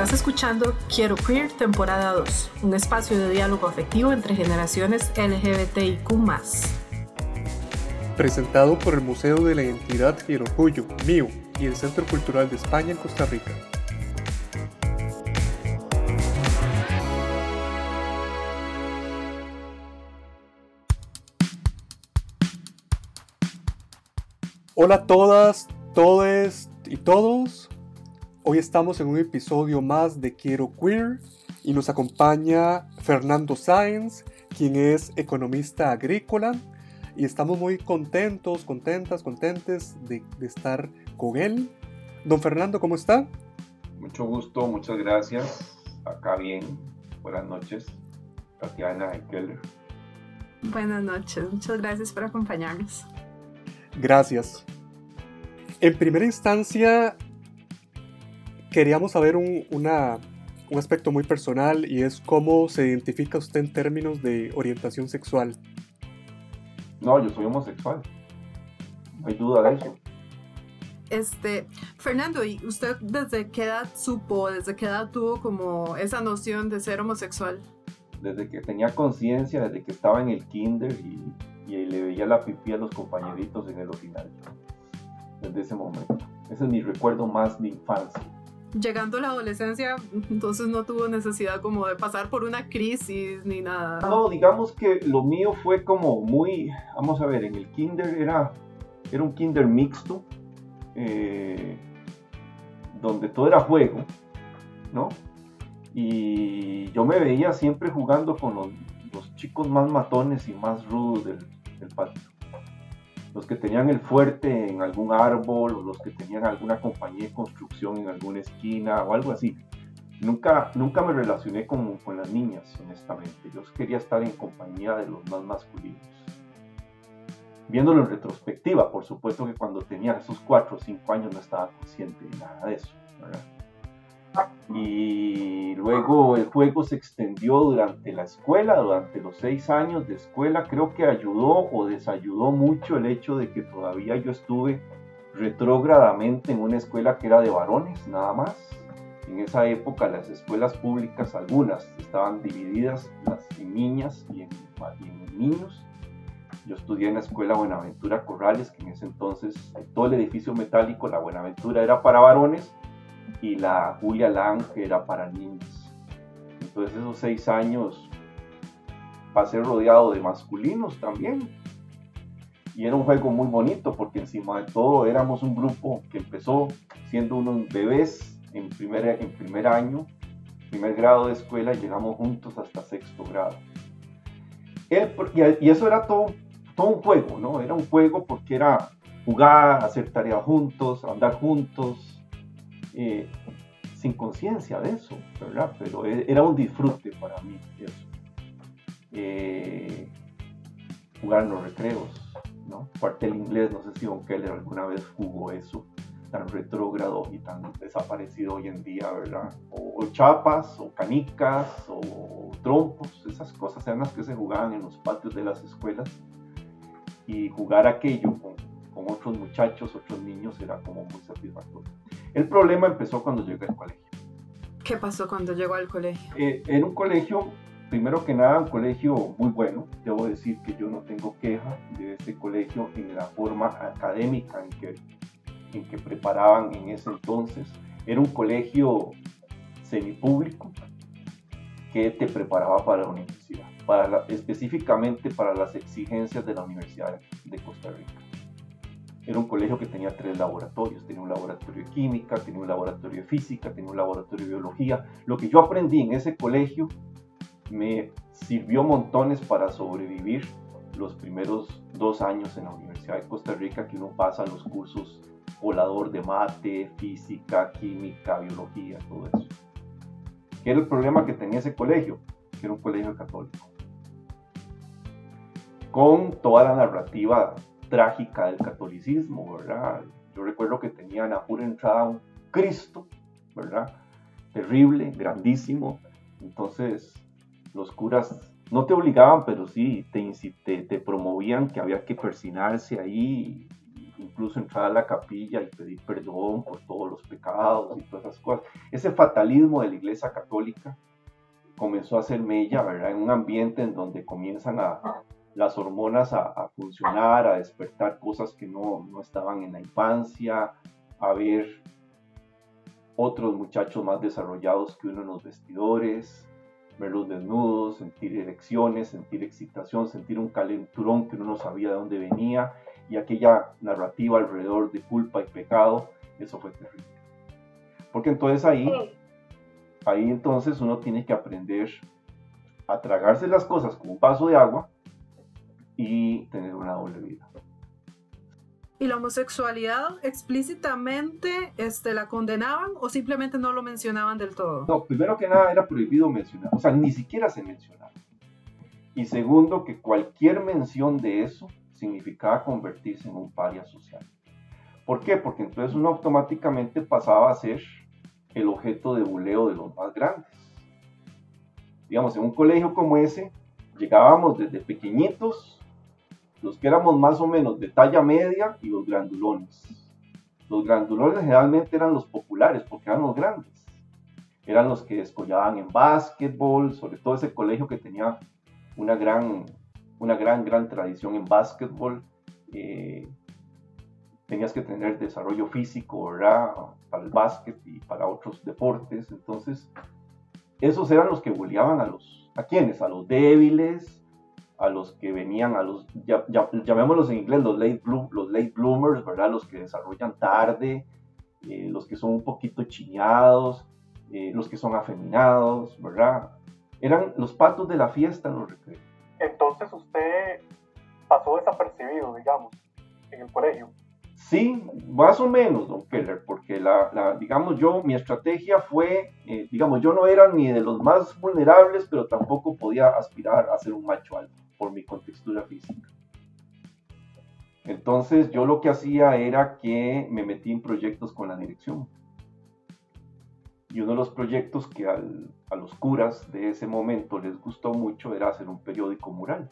Estás escuchando Quiero Queer temporada 2, un espacio de diálogo afectivo entre generaciones LGBTIQ. Presentado por el Museo de la Identidad y el Orgullo, MIO, y el Centro Cultural de España en Costa Rica. Hola a todas, todes y todos. Hoy estamos en un episodio más de Quiero Queer y nos acompaña Fernando Sáenz, quien es economista agrícola y estamos muy contentos, contentas, contentes de, estar con él. Don Fernando, ¿cómo está? Mucho gusto, muchas gracias. Acá bien. Buenas noches, Tatiana y Keller. Buenas noches, muchas gracias por acompañarnos. Gracias. En primera instancia, queríamos saber un, un aspecto muy personal y es cómo se identifica usted en términos de orientación sexual. No, yo soy homosexual. No hay duda de eso. Este, Fernando, ¿y usted desde qué edad supo, desde qué edad tuvo como esa noción de ser homosexual? Desde que tenía conciencia, desde que estaba en el kinder y, y, le veía la pipí a los compañeritos en el original. Desde ese momento. Ese es mi recuerdo más de infancia llegando a la adolescencia, entonces no tuvo necesidad como de pasar por una crisis ni nada. No, digamos que lo mío fue como muy, vamos a ver, en el kinder era, era un kinder mixto, eh, donde todo era juego, ¿no? Y yo me veía siempre jugando con los, chicos más matones y más rudos del, del patio los que tenían el fuerte en algún árbol o los que tenían alguna compañía de construcción en alguna esquina o algo así. Nunca, nunca me relacioné con, con las niñas, honestamente. Yo quería estar en compañía de los más masculinos. Viéndolo en retrospectiva, por supuesto que cuando tenía esos 4 o 5 años no estaba consciente de nada de eso. ¿verdad? Y luego el juego se extendió durante la escuela, durante los seis años de escuela. Creo que ayudó o desayudó mucho el hecho de que todavía yo estuve retrógradamente en una escuela que era de varones, nada más. En esa época las escuelas públicas, algunas, estaban divididas en niñas y en, en niños. Yo estudié en la escuela Buenaventura Corrales, que en ese entonces todo el edificio metálico, la Buenaventura era para varones y la Julia Lang, que era para niños. Entonces esos seis años pasé rodeado de masculinos también. Y era un juego muy bonito porque encima de todo éramos un grupo que empezó siendo unos bebés en primer, en primer año, primer grado de escuela, y llegamos juntos hasta sexto grado. y eso era todo, todo un juego, ¿no? Era un juego porque era jugar, hacer tareas juntos, andar juntos, sin conciencia de eso, ¿verdad? Pero e, era un disfrute para mí eso. Eh, jugar en los recreos, ¿no? Cuartel inglés, no sé si Don Keller alguna vez jugó eso, tan retrógrado y tan desaparecido hoy en día, ¿verdad? O, chapas, o canicas, o trompos, esas cosas eran las que se jugaban en los patios de las escuelas. Y jugar aquello con, con otros muchachos, otros niños, era como muy satisfactorio. El problema empezó cuando llegué al colegio. ¿Qué pasó cuando llegó al colegio? Eh, en un colegio, primero que nada, un colegio muy bueno. Debo decir que yo no tengo queja de este colegio en la forma académica en que, en que preparaban en ese entonces. Era un colegio semipúblico que te preparaba para la universidad, para específicamente para las exigencias de la Universidad de Costa Rica. Era un colegio que tenía tres laboratorios. Tenía un laboratorio de química, tenía un laboratorio de física, tenía un laboratorio de biología. Lo que yo aprendí en ese colegio me sirvió montones para sobrevivir los primeros dos años en la Universidad de Costa Rica que uno pasa los cursos volador de mate, física, química, biología, todo eso. ¿Qué era el problema que tenía ese colegio? Que era un colegio católico. Con toda la narrativa trágica del catolicismo, ¿verdad? Yo recuerdo que tenían a pura entrada un Cristo, ¿verdad? Terrible, grandísimo. Entonces, los curas no te obligaban, pero sí te, te, te promovían que había que persinarse ahí, incluso entrar a la capilla y pedir perdón por todos los pecados y todas esas cosas. Ese fatalismo de la Iglesia Católica comenzó a ser mella, ¿verdad? En un ambiente en donde comienzan a, las hormonas a, funcionar, a despertar cosas que no, no estaban en la infancia, a ver otros muchachos más desarrollados que uno en los vestidores, verlos desnudos, sentir erecciones, sentir excitación, sentir un calenturón que uno no sabía de dónde venía y aquella narrativa alrededor de culpa y pecado, eso fue terrible. Porque entonces ahí, ahí entonces uno tiene que aprender a tragarse las cosas con un vaso de agua y tener una doble vida. ¿Y la homosexualidad explícitamente este, la condenaban o simplemente no lo mencionaban del todo? No, primero que nada era prohibido mencionar, o sea, ni siquiera se mencionaba. Y segundo, que cualquier mención de eso significaba convertirse en un paria social. ¿Por qué? Porque entonces uno automáticamente pasaba a ser el objeto de buleo de los más grandes. Digamos, en un colegio como ese, llegábamos desde pequeñitos los que éramos más o menos de talla media y los grandulones. Los grandulones generalmente eran los populares porque eran los grandes. Eran los que escollaban en básquetbol, sobre todo ese colegio que tenía una gran, una gran, gran tradición en básquetbol. Eh, tenías que tener desarrollo físico. Para el básquet y para otros deportes. Entonces, esos eran los que bulleaban a los, ¿a quiénes? A los débiles, a los que venían, a los, ya, llamémoslos en inglés, los late, los late bloomers, ¿verdad? Los que desarrollan tarde, eh, los que son un poquito chiñados, eh, los que son afeminados, ¿verdad? Eran los patos de la fiesta en los recreos. Entonces usted pasó desapercibido, digamos, en el colegio. Sí, más o menos, don Keller, porque la, digamos yo, mi estrategia fue, eh, digamos, yo no era ni de los más vulnerables, pero tampoco podía aspirar a ser un macho alto por mi contextura física. Entonces yo lo que hacía era que me metí en proyectos con la dirección. Y uno de los proyectos que a los curas de ese momento les gustó mucho era hacer un periódico mural.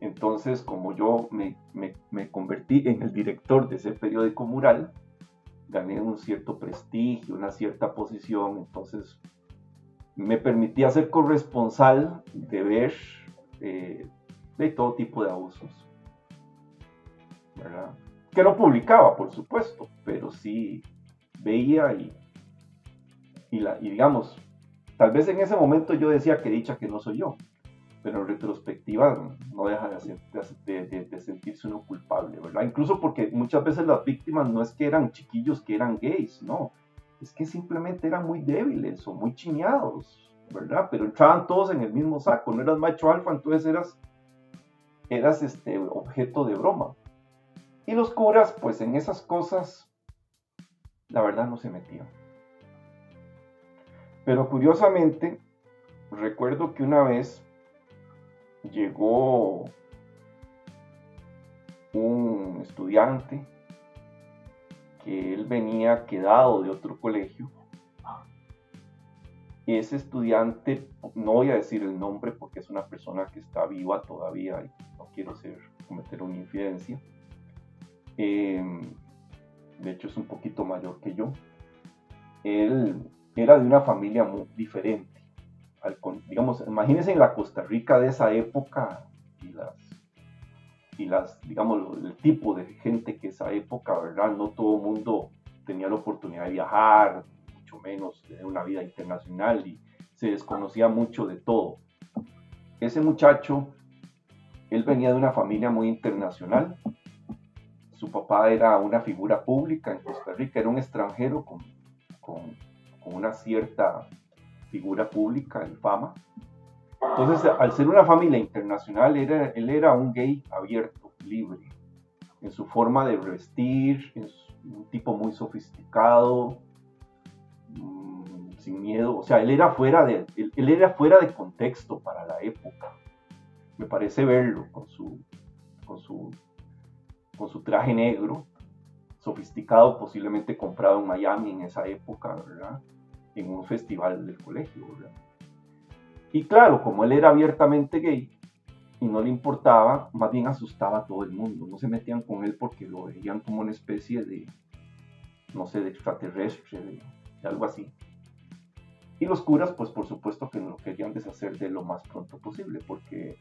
Entonces, como yo me, me, convertí en el director de ese periódico mural, gané un cierto prestigio, una cierta posición, entonces me permitía ser corresponsal de ver eh, de todo tipo de abusos. Que no publicaba, por supuesto, pero sí veía y, y, la, digamos, tal vez en ese momento yo decía que dicha que no soy yo, pero en retrospectiva no deja de, de, sentirse uno culpable. Incluso porque muchas veces las víctimas no es que eran chiquillos que eran gays, no, es que simplemente eran muy débiles o muy chiñados, ¿verdad? Pero entraban todos en el mismo saco, no eras macho alfa, entonces eras, eras este, objeto de broma. Y los curas, pues en esas cosas, la verdad no se metían. Pero curiosamente, recuerdo que una vez llegó un estudiante él venía quedado de otro colegio. Ese estudiante, no voy a decir el nombre porque es una persona que está viva todavía y no quiero ser, cometer una infidencia. Em, de hecho es un poquito mayor que yo. Él era de una familia muy diferente digamos, imagínense en la Costa Rica de esa época y las, digamos, el tipo de gente que esa época, ¿verdad? No todo el mundo tenía la oportunidad de viajar, mucho menos tener una vida internacional y se desconocía mucho de todo. Ese muchacho, él venía de una familia muy internacional. Su papá era una figura pública en Costa Rica, era un extranjero con, con, con una cierta figura pública en fama. Entonces, al ser una familia internacional, era, él era un gay abierto, libre, en su forma de vestir, un tipo muy sofisticado, mm, sin miedo, o sea, él era, fuera de, él, era fuera de contexto para la época. Me parece verlo con su, con su, con su traje negro, sofisticado, posiblemente comprado en Miami en esa época, ¿verdad? en un festival del colegio. Y claro, como él era abiertamente gay, y no le importaba, más bien asustaba a todo el mundo. No se metían con él porque lo veían como una especie de, no sé, de extraterrestre, de, algo así. Y los curas, pues por supuesto que no lo querían deshacer de lo más pronto posible, porque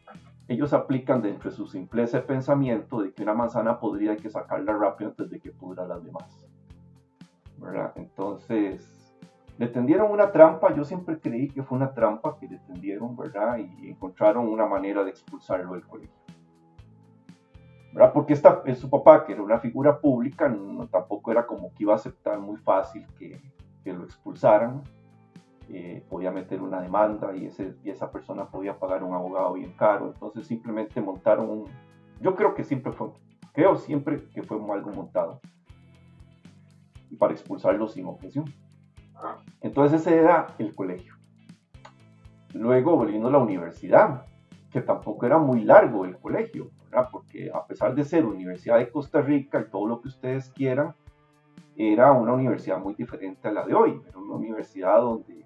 ellos aplican dentro de su simpleza de pensamiento de que una manzana podría hay que sacarla rápido antes de que pudra las demás. ¿Verdad? Entonces, le tendieron una trampa, yo siempre creí que fue una trampa que le tendieron, ¿verdad? Y encontraron una manera de expulsarlo del colegio. ¿Verdad? Porque esta, su papá, que era una figura pública, no, tampoco era como que iba a aceptar muy fácil que, que lo expulsaran. Eh, podía meter una demanda y, ese, y esa persona podía pagar un abogado bien caro. Entonces simplemente montaron un... Yo creo que siempre fue, creo siempre que fue algo montado para expulsarlo sin objeción. Entonces ese era el colegio. Luego vino la universidad, que tampoco era muy largo el colegio, porque a pesar de ser Universidad de Costa Rica y todo lo que ustedes quieran, era una universidad muy diferente a la de hoy. Era una universidad donde,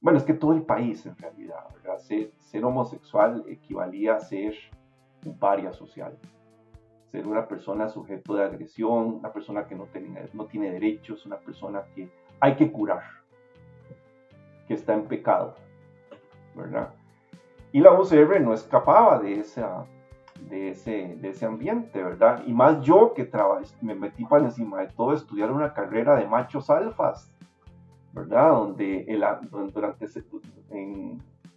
bueno, es que todo el país en realidad, Ser, ser homosexual equivalía a ser un paria social ser una persona sujeto de agresión, una persona que no tiene derechos, una persona que hay que curar, que está en pecado, ¿verdad? Y la UCR no escapaba de, esa, de, ese, de ese ambiente, ¿verdad? Y más yo que me metí para encima de todo estudiar una carrera de machos alfas, ¿verdad? Donde, el, durante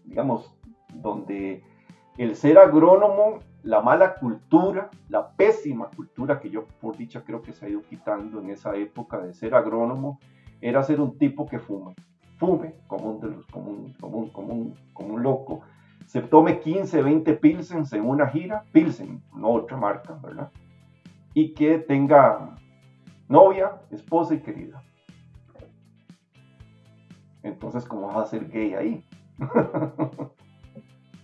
digamos, donde el ser agrónomo, la mala cultura, la pésima cultura que yo por dicha creo que se ha ido quitando en esa época de ser agrónomo, era ser un tipo que fume, fume como un, como un, como un, como un, loco, se tome 15, 20 pilsens en una gira, pilsen, no otra marca, ¿verdad? Y que tenga novia, esposa y querida. Entonces, ¿cómo vas a ser gay ahí?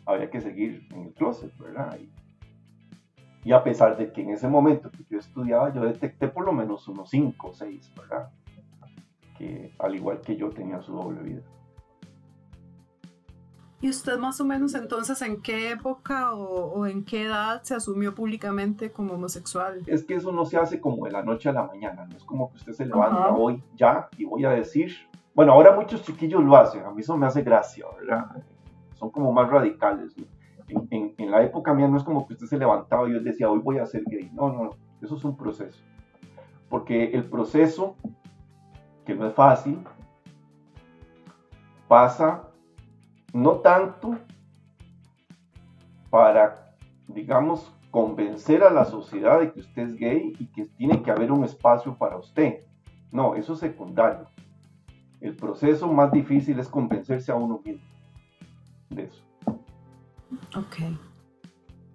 Había que seguir en el closet, ¿verdad? Y, y, a pesar de que en ese momento que yo estudiaba, yo detecté por lo menos unos 5 o 6, ¿verdad? Que al igual que yo tenía su doble vida. ¿Y usted más o menos entonces en qué época o, en qué edad se asumió públicamente como homosexual? Es que eso no se hace como de la noche a la mañana, no es como que usted se levanta hoy ya y voy a decir, bueno, ahora muchos chiquillos lo hacen, a mí eso me hace gracia, ¿verdad? Son como más radicales. En, en, la época mía no es como que usted se levantaba y yo decía, hoy voy a ser gay. No, no, no, eso es un proceso. Porque el proceso que no es fácil, pasa no tanto para, digamos, convencer a la sociedad de que usted es gay y que tiene que haber un espacio para usted. No, eso es secundario. El proceso más difícil es convencerse a uno mismo de eso. Ok.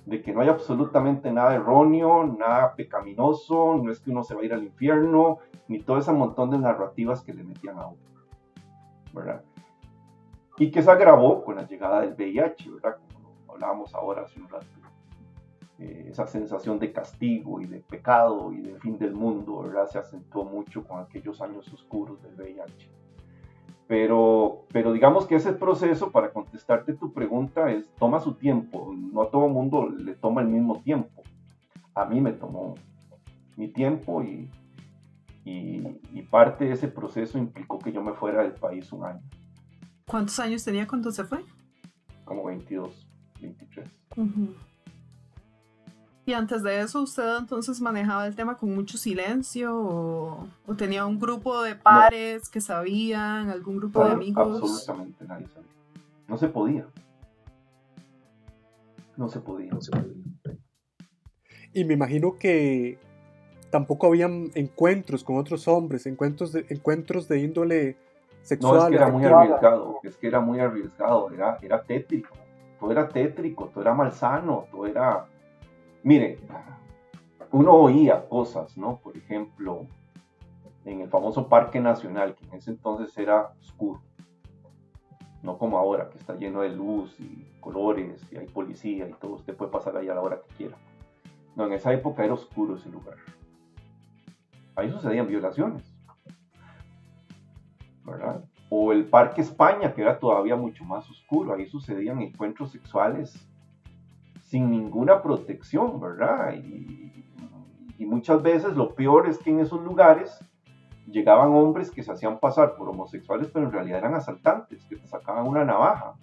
De que no hay absolutamente nada erróneo, nada pecaminoso, no es que uno se va a ir al infierno, ni todo ese montón de narrativas que le metían a uno, ¿verdad? Y que se agravó con la llegada del VIH, ¿verdad? Como hablábamos ahora hace un rato. Eh, esa sensación de castigo y de pecado y de fin del mundo, ¿verdad? Se acentuó mucho con aquellos años oscuros del VIH. Pero, pero digamos que ese proceso, para contestarte tu pregunta, es, toma su tiempo. No a todo mundo le toma el mismo tiempo. A mí me tomó mi tiempo y, y, parte de ese proceso implicó que yo me fuera del país un año. ¿Cuántos años tenía cuando se fue? Como 22, 23. ¿Y antes de eso usted entonces manejaba el tema con mucho silencio o, tenía un grupo de pares que sabían, algún grupo de amigos? Absolutamente nadie sabía. No se podía. No se podía. No se podía. Y me imagino que tampoco habían encuentros con otros hombres, encuentros de, encuentros de índole sexual. No, es que era muy arriesgado, es que era muy arriesgado, era, era tétrico, todo era tétrico, todo era malsano, todo era... Mire, uno oía cosas, ¿no? Por ejemplo, en el famoso Parque Nacional, que en ese entonces era oscuro, no como ahora, que está lleno de luz y colores y hay policía y todo, usted puede pasar ahí a la hora que quiera. No, en esa época era oscuro ese lugar ahí sucedían violaciones. ¿verdad? O el Parque España, que era todavía mucho más oscuro, ahí sucedían encuentros sexuales sin ninguna protección, ¿verdad? Y, muchas veces lo peor es que en esos lugares llegaban hombres que se hacían pasar por homosexuales, pero en realidad eran asaltantes, que te sacaban una navaja.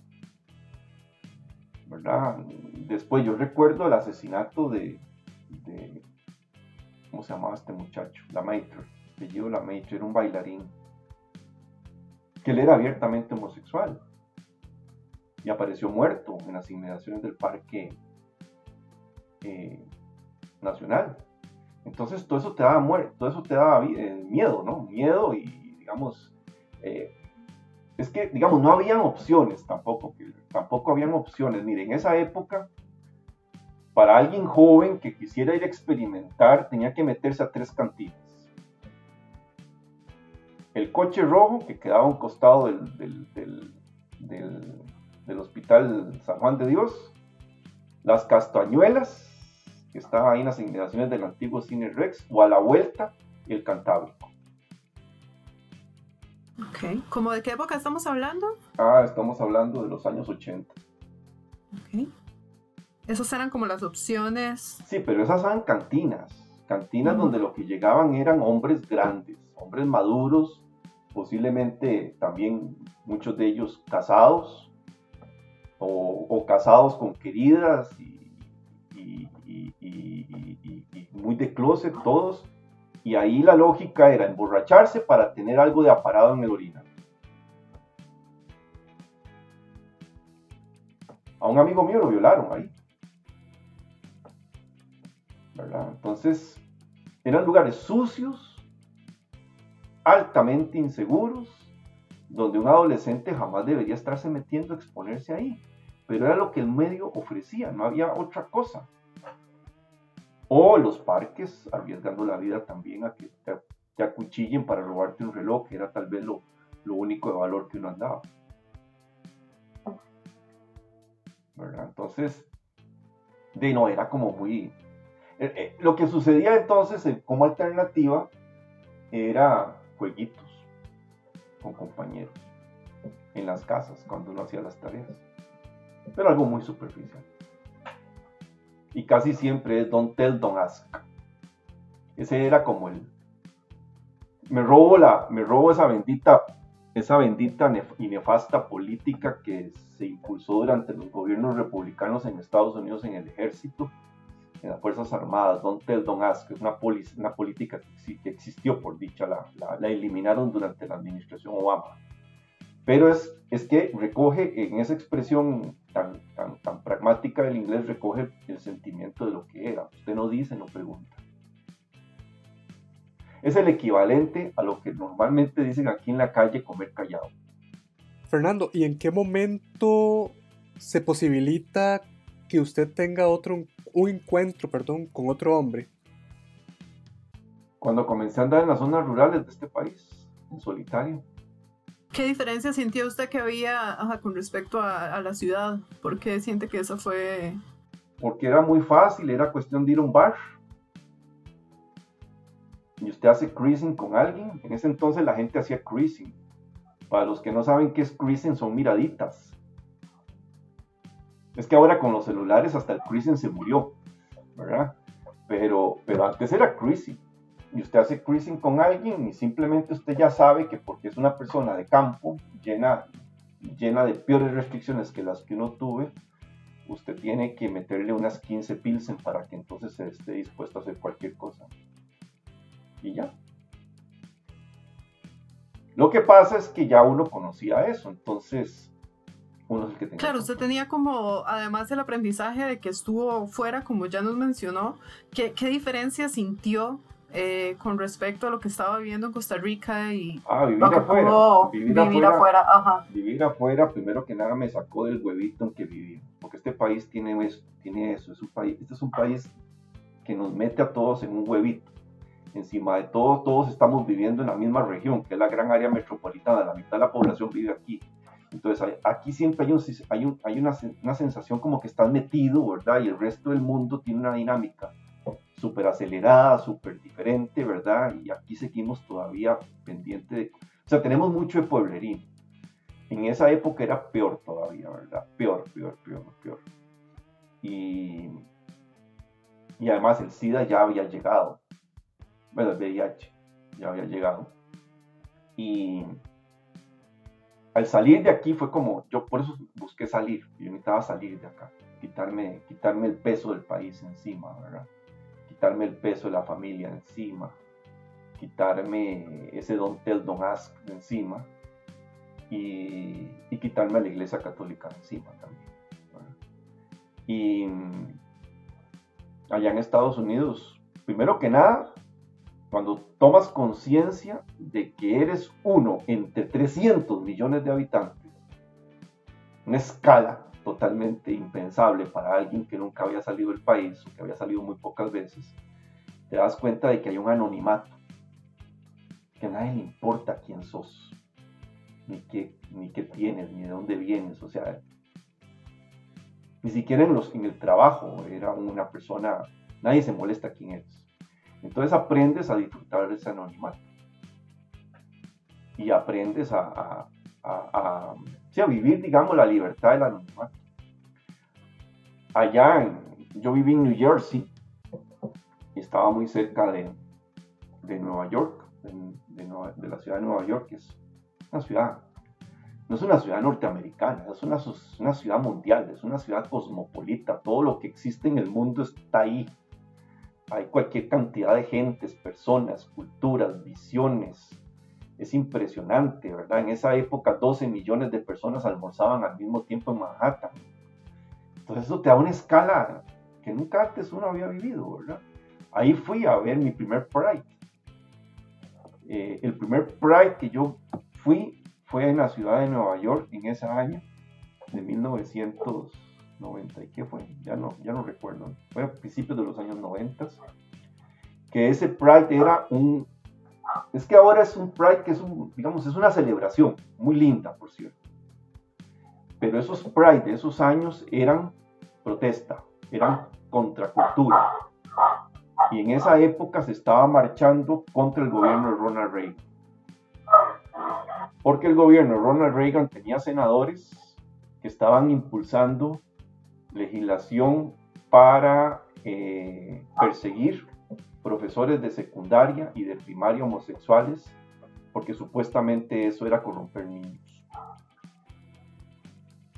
¿Verdad? Después yo recuerdo el asesinato de, ¿cómo se llamaba este muchacho? La Maitre, apellido La Maitre, era un bailarín, que él era abiertamente homosexual y apareció muerto en las inmediaciones del Parque Nacional. Entonces todo eso te daba muerte, todo eso te daba eh, miedo, ¿no? Miedo y, digamos, eh, es que, digamos, no habían opciones tampoco, tampoco habían opciones. Miren, en esa época, para alguien joven que quisiera ir a experimentar, tenía que meterse a tres cantinas. El coche rojo, que quedaba a un costado del, del Hospital San Juan de Dios, las castañuelas, que estaba ahí en las inmediaciones del antiguo Cine Rex, o a la vuelta, el Cantábrico. Ok, ¿cómo de qué época estamos hablando? Ah, estamos hablando de los años 80. Ok. Esas eran como las opciones. Sí, pero esas eran cantinas. Cantinas donde lo que llegaban eran hombres grandes, hombres maduros, posiblemente también muchos de ellos casados o, o casados con queridas y y, muy de closet todos. Y ahí la lógica era emborracharse para tener algo de aparado en el original. A un amigo mío lo violaron ahí. Entonces, eran lugares sucios, altamente inseguros, donde un adolescente jamás debería estarse metiendo a exponerse ahí. Pero era lo que el medio ofrecía, no había otra cosa o los parques, arriesgando la vida también a que te, acuchillen para robarte un reloj, que era tal vez lo, único de valor que uno andaba. Entonces, de no, era como muy... Eh, eh, lo que sucedía entonces como alternativa era jueguitos con compañeros en las casas cuando uno hacía las tareas. Pero algo muy superficial y casi siempre es Don't Tell, Don't Ask. Ese era como el... Me robo, la, me robo esa bendita, esa bendita y nefasta política que se impulsó durante los gobiernos republicanos en Estados Unidos en el ejército, en las Fuerzas Armadas. Don't Tell, Don't Ask es una, una política que, existió, por dicha, la, la eliminaron durante la administración Obama. Pero es, es que recoge en esa expresión tan, tan, tan pragmática del inglés, recoge el sentimiento de lo que era. Usted no dice, no pregunta. Es el equivalente a lo que normalmente dicen aquí en la calle comer callado. Fernando, ¿y en qué momento se posibilita que usted tenga otro, un encuentro perdón, con otro hombre? Cuando comencé a andar en las zonas rurales de este país, en solitario. ¿Qué diferencia sintió usted que había con respecto a, la ciudad? ¿Por qué siente que eso fue...? Porque era muy fácil, era cuestión de ir a un bar. Y usted hace cruising con alguien. En ese entonces la gente hacía cruising. Para los que no saben qué es cruising, son miraditas. Es que ahora con los celulares hasta el cruising se murió, ¿verdad? Pero, pero antes era cruising y usted hace cruising con alguien y simplemente usted ya sabe que porque es una persona de campo llena, llena de peores restricciones que las que uno tuve, usted tiene que meterle unas 15 pilsen para que entonces se esté dispuesto a hacer cualquier cosa. Y ya. Lo que pasa es que ya uno conocía eso, entonces uno es el que tenía. Claro, usted tenía como, además del aprendizaje de que estuvo fuera, como ya nos mencionó, ¿qué, qué diferencia sintió eh, con respecto a lo que estaba viviendo en Costa Rica y ah, vivir afuera, vivir, afuera, vivir afuera, primero que nada me sacó del huevito en que viví, porque este país tiene eso, tiene eso, es un país, este es un país que nos mete a todos en un huevito. Encima de todo, todos estamos viviendo en la misma región, que es la gran área metropolitana, la mitad de la población vive aquí. Entonces, aquí siempre hay, un, hay, un, hay una, una sensación como que estás metido, ¿verdad? Y el resto del mundo tiene una dinámica súper acelerada, súper diferente, ¿verdad? Y aquí seguimos todavía pendiente de... O sea, tenemos mucho de pueblerín. En esa época era peor todavía, ¿verdad? Peor, peor, peor, peor. Y, y además el SIDA ya había llegado. Bueno, el VIH ya había llegado. Y al salir de aquí fue como, yo por eso busqué salir, yo necesitaba salir de acá, quitarme, quitarme el peso del país encima, ¿verdad? Quitarme el peso de la familia encima, quitarme ese don tel, don ask encima y, y, quitarme a la iglesia católica encima también. Y allá en Estados Unidos, primero que nada, cuando tomas conciencia de que eres uno entre 300 millones de habitantes, una escala totalmente impensable para alguien que nunca había salido del país o que había salido muy pocas veces, te das cuenta de que hay un anonimato, que a nadie le importa quién sos, ni qué, ni qué tienes, ni de dónde vienes, o sea, ni siquiera en, los, en el trabajo era una persona, nadie se molesta quién eres. Entonces aprendes a disfrutar de ese anonimato. Y aprendes a, a, vivir, digamos, la libertad del anonimato. Allá, en, yo viví en New Jersey y estaba muy cerca de, de Nueva York, de, la ciudad de Nueva York, que es una ciudad, no es una ciudad norteamericana, es una, una ciudad mundial, es una ciudad cosmopolita, todo lo que existe en el mundo está ahí hay cualquier cantidad de gentes, personas, culturas, visiones. Es impresionante, ¿verdad? En esa época 12 millones de personas almorzaban al mismo tiempo en Manhattan. Entonces eso te da una escala que nunca antes uno había vivido, ¿verdad? Ahí fui a ver mi primer Pride. Eh, el primer Pride que yo fui fue en la ciudad de Nueva York en ese año, de 1900. 90, ¿y qué fue? Ya no, ya no recuerdo. Fue a principios de los años 90. Que ese Pride era un... Es que ahora es un Pride que es digamos, es una celebración, muy linda, por cierto. Pero esos Pride de esos años eran protesta, eran contracultura. Y en esa época se estaba marchando contra el gobierno de Ronald Reagan. Porque el gobierno de Ronald Reagan tenía senadores que estaban impulsando legislación para eh, perseguir profesores de secundaria y de primaria homosexuales, porque supuestamente eso era corromper niños.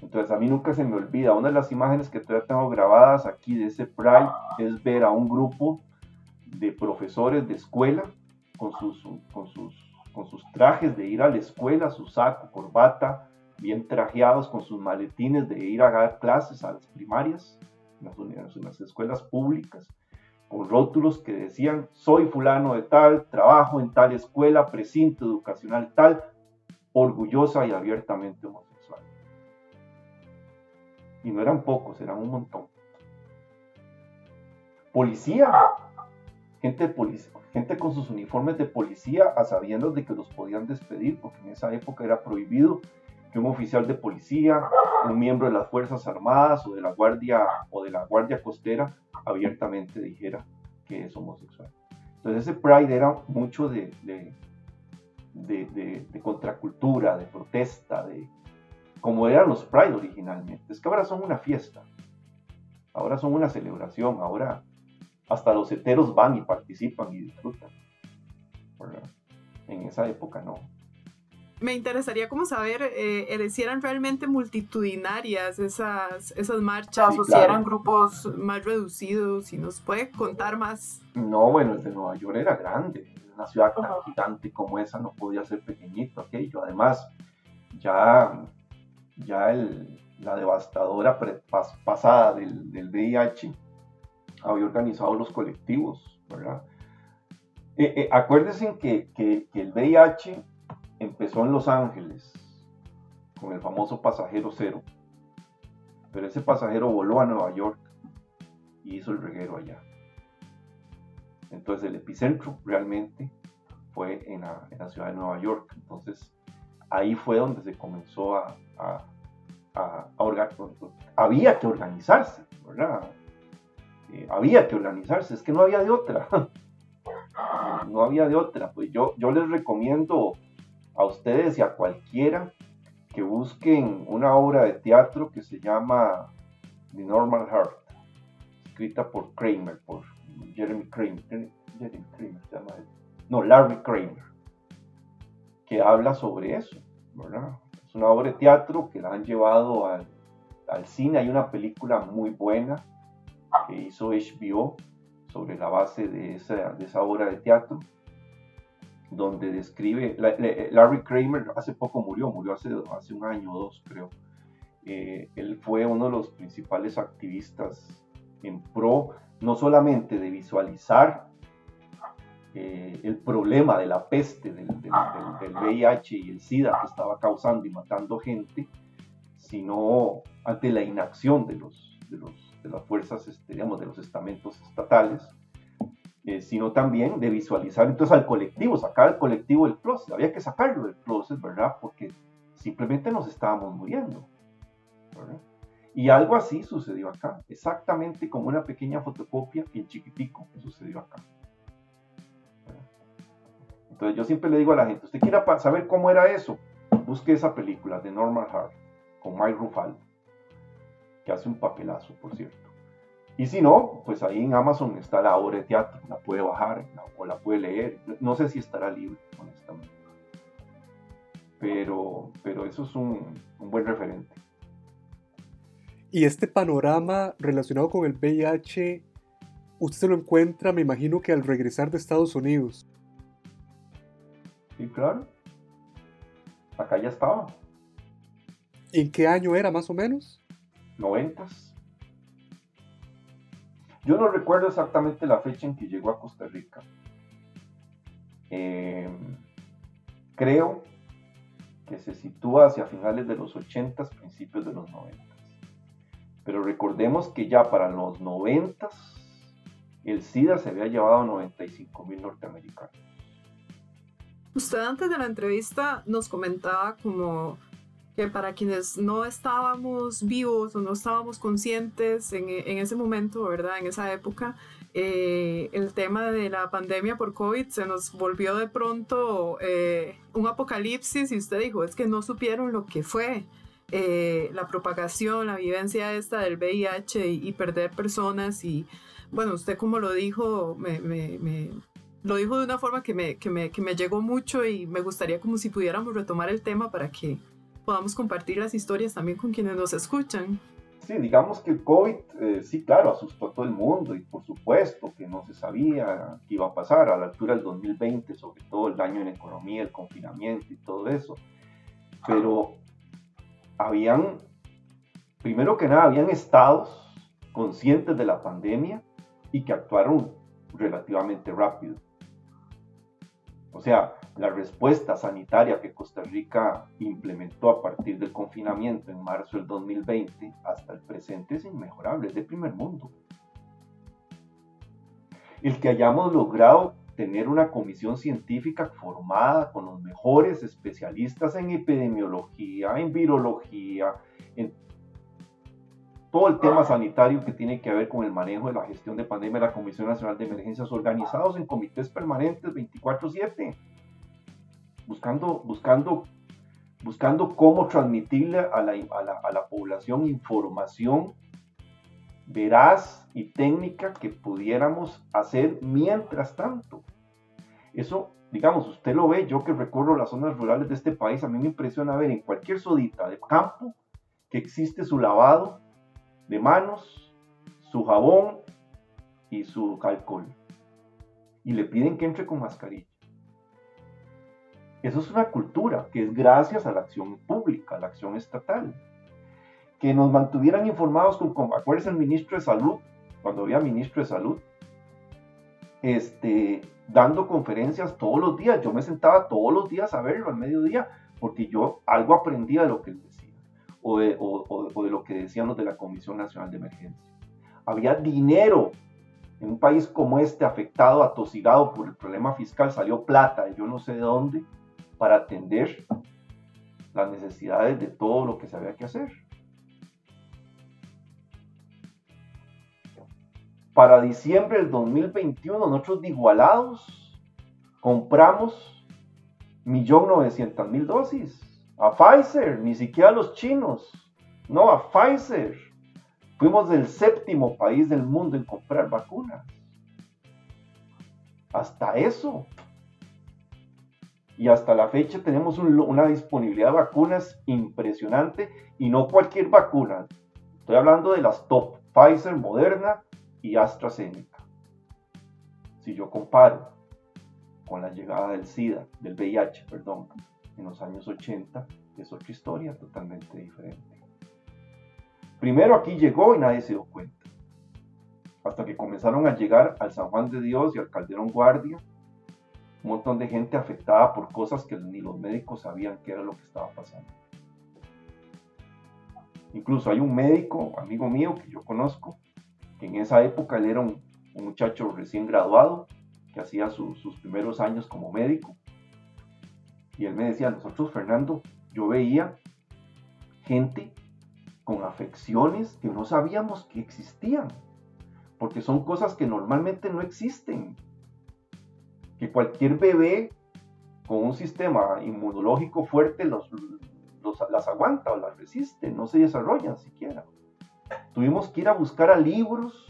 Entonces a mí nunca se me olvida, una de las imágenes que todavía tengo grabadas aquí de ese Pride es ver a un grupo de profesores de escuela con sus, con sus, con sus trajes de ir a la escuela, su saco, corbata, bien trajeados con sus maletines de ir a dar clases a las primarias, en las, en las escuelas públicas, con rótulos que decían, soy fulano de tal, trabajo en tal escuela, precinto educacional tal, orgullosa y abiertamente homosexual. Y no eran pocos, eran un montón. Policía, gente, policía, gente con sus uniformes de policía a sabiendas de que los podían despedir, porque en esa época era prohibido un oficial de policía, un miembro de las Fuerzas Armadas o de la Guardia o de la Guardia Costera abiertamente dijera que es homosexual. Entonces ese Pride era mucho de, de, de, contracultura, de protesta, de como eran los Pride originalmente. Es que ahora son una fiesta, ahora son una celebración, ahora hasta los heteros van y participan y disfrutan. En esa época no me interesaría como saber eh, eh, si eran realmente multitudinarias esas, esas marchas o si eran grupos más reducidos, si nos puede contar más. No, bueno, el de Nueva York era grande, una ciudad tan gigante como esa no podía ser pequeñito aquello. Además, ya, ya el, la devastadora pasada del, del, VIH había organizado los colectivos, ¿verdad? Eh, acuérdense que, que, que el VIH empezó en Los Ángeles con el famoso pasajero cero, pero ese pasajero voló a Nueva York y hizo el reguero allá. Entonces el epicentro realmente fue en la, ciudad de Nueva York. Entonces ahí fue donde se comenzó a, a, a, organizar. Había que organizarse, ¿verdad? Eh, había que organizarse, es que no había de otra. no había de otra. Pues yo, yo les recomiendo a ustedes y a cualquiera que busquen una obra de teatro que se llama The Normal Heart. escrita por Kramer, por Jeremy Kramer, Jeremy Kramer no, Larry Kramer, que habla sobre eso, ¿verdad? Es una obra de teatro que la han llevado al, al cine, hay una película muy buena que hizo HBO sobre la base de esa, de esa obra de teatro, donde describe, Larry Kramer hace poco murió, murió hace, hace un año o dos creo, eh, él fue uno de los principales activistas en pro no solamente de visualizar eh, el problema de la peste, del, VIH y el SIDA que estaba causando y matando gente, sino ante la inacción de, los, de, las fuerzas, este, digamos, de los estamentos estatales, eh, sino también de visualizar entonces al colectivo, sacar al colectivo del closet. Había que sacarlo del closet, ¿verdad? Porque simplemente nos estábamos muriendo. Y algo así sucedió acá, exactamente como una pequeña fotocopia en chiquitico que sucedió acá. Entonces yo siempre le digo a la gente, usted quiere saber cómo era eso, busque esa película de Norman Hart con Mike Ruffalo, que hace un papelazo, por cierto. Y si no, pues ahí en Amazon está la obra de teatro, la puede bajar o la puede leer. No sé si estará libre, honestamente. Pero, pero eso es un, un buen referente. Y este panorama relacionado con el VIH, usted se lo encuentra, me imagino que al regresar de Estados Unidos. Sí, claro. Acá ya estaba. ¿En qué año era más o menos? Noventas. Yo no recuerdo exactamente la fecha en que llegó a Costa Rica. Em, creo que se sitúa hacia finales de los 80, principios de los 90. Pero recordemos que ya para los 90 el SIDA se había llevado a 95 mil norteamericanos. Usted antes de la entrevista nos comentaba como que para quienes no estábamos vivos o no estábamos conscientes en, ese momento, ¿verdad? En esa época, eh, el tema de la pandemia por COVID se nos volvió de pronto eh, un apocalipsis y usted dijo, es que no supieron lo que fue. Eh, la propagación, la vivencia esta del VIH y, perder personas y bueno, usted como lo dijo, me, lo dijo de una forma que me, que me, que me llegó mucho y me gustaría como si pudiéramos retomar el tema para que podamos compartir las historias también con quienes nos escuchan. Sí, digamos que el COVID, eh, sí, claro, asustó a todo el mundo y por supuesto que no se sabía qué iba a pasar a la altura del 2020, sobre todo el daño en economía, el confinamiento y todo eso. Pero habían, primero que nada, habían estados conscientes de la pandemia y que actuaron relativamente rápido. O sea, la respuesta sanitaria que Costa Rica implementó a partir del confinamiento en marzo del 2020 hasta el presente es inmejorable, es de primer mundo. El que hayamos logrado tener una comisión científica formada con los mejores especialistas en epidemiología, en virología, en todo el tema sanitario que tiene que ver con el manejo de la gestión de pandemia, la Comisión Nacional de Emergencias, organizados en comités permanentes 24/7, buscando, buscando, buscando cómo transmitirle a la, a la, a la población información veraz y técnica que pudiéramos hacer mientras tanto. Eso, digamos, usted lo ve, yo que recorro las zonas rurales de este país, a mí me impresiona ver en cualquier sodita de campo que existe su lavado de manos, su jabón y su alcohol. Y le piden que entre con mascarilla. Eso es una cultura que es gracias a la acción pública, a la acción estatal que nos mantuvieran informados con, acuérdense el ministro de salud, cuando había ministro de salud, este, dando conferencias todos los días. Yo me sentaba todos los días a verlo al mediodía, porque yo algo aprendía de lo que él decía, o de, o de lo que decían los de la Comisión Nacional de Emergencia. Había dinero en un país como este, afectado, atosigado por el problema fiscal, salió plata, yo no sé de dónde, para atender las necesidades de todo lo que se había que hacer. para diciembre del 2021, nosotros de igualados compramos 1.900.000 dosis a Pfizer, ni siquiera a los chinos, no, a Pfizer. Fuimos el séptimo país del mundo en comprar vacunas. Hasta eso. Y hasta la fecha tenemos una disponibilidad de vacunas impresionante y no cualquier vacuna. Estoy hablando de las top, Pfizer, Moderna y AstraZeneca. Si yo comparo con la llegada del SIDA, del VIH, perdón, en los años 80, es otra historia totalmente diferente. Primero aquí llegó y nadie se dio cuenta. Hasta que comenzaron a llegar al San Juan de Dios y al Calderón Guardia, un montón de gente afectada por cosas que ni los médicos sabían qué era lo que estaba pasando. Incluso hay un médico, amigo mío, que yo conozco, que en esa época él era un, muchacho recién graduado, que hacía sus primeros años como médico. Y él me decía, nosotros, Fernando, yo veía gente con afecciones que no sabíamos que existían, porque son cosas que normalmente no existen. Que cualquier bebé con un sistema inmunológico fuerte los, las aguanta o las resiste, no se desarrollan siquiera. Tuvimos que ir a buscar a libros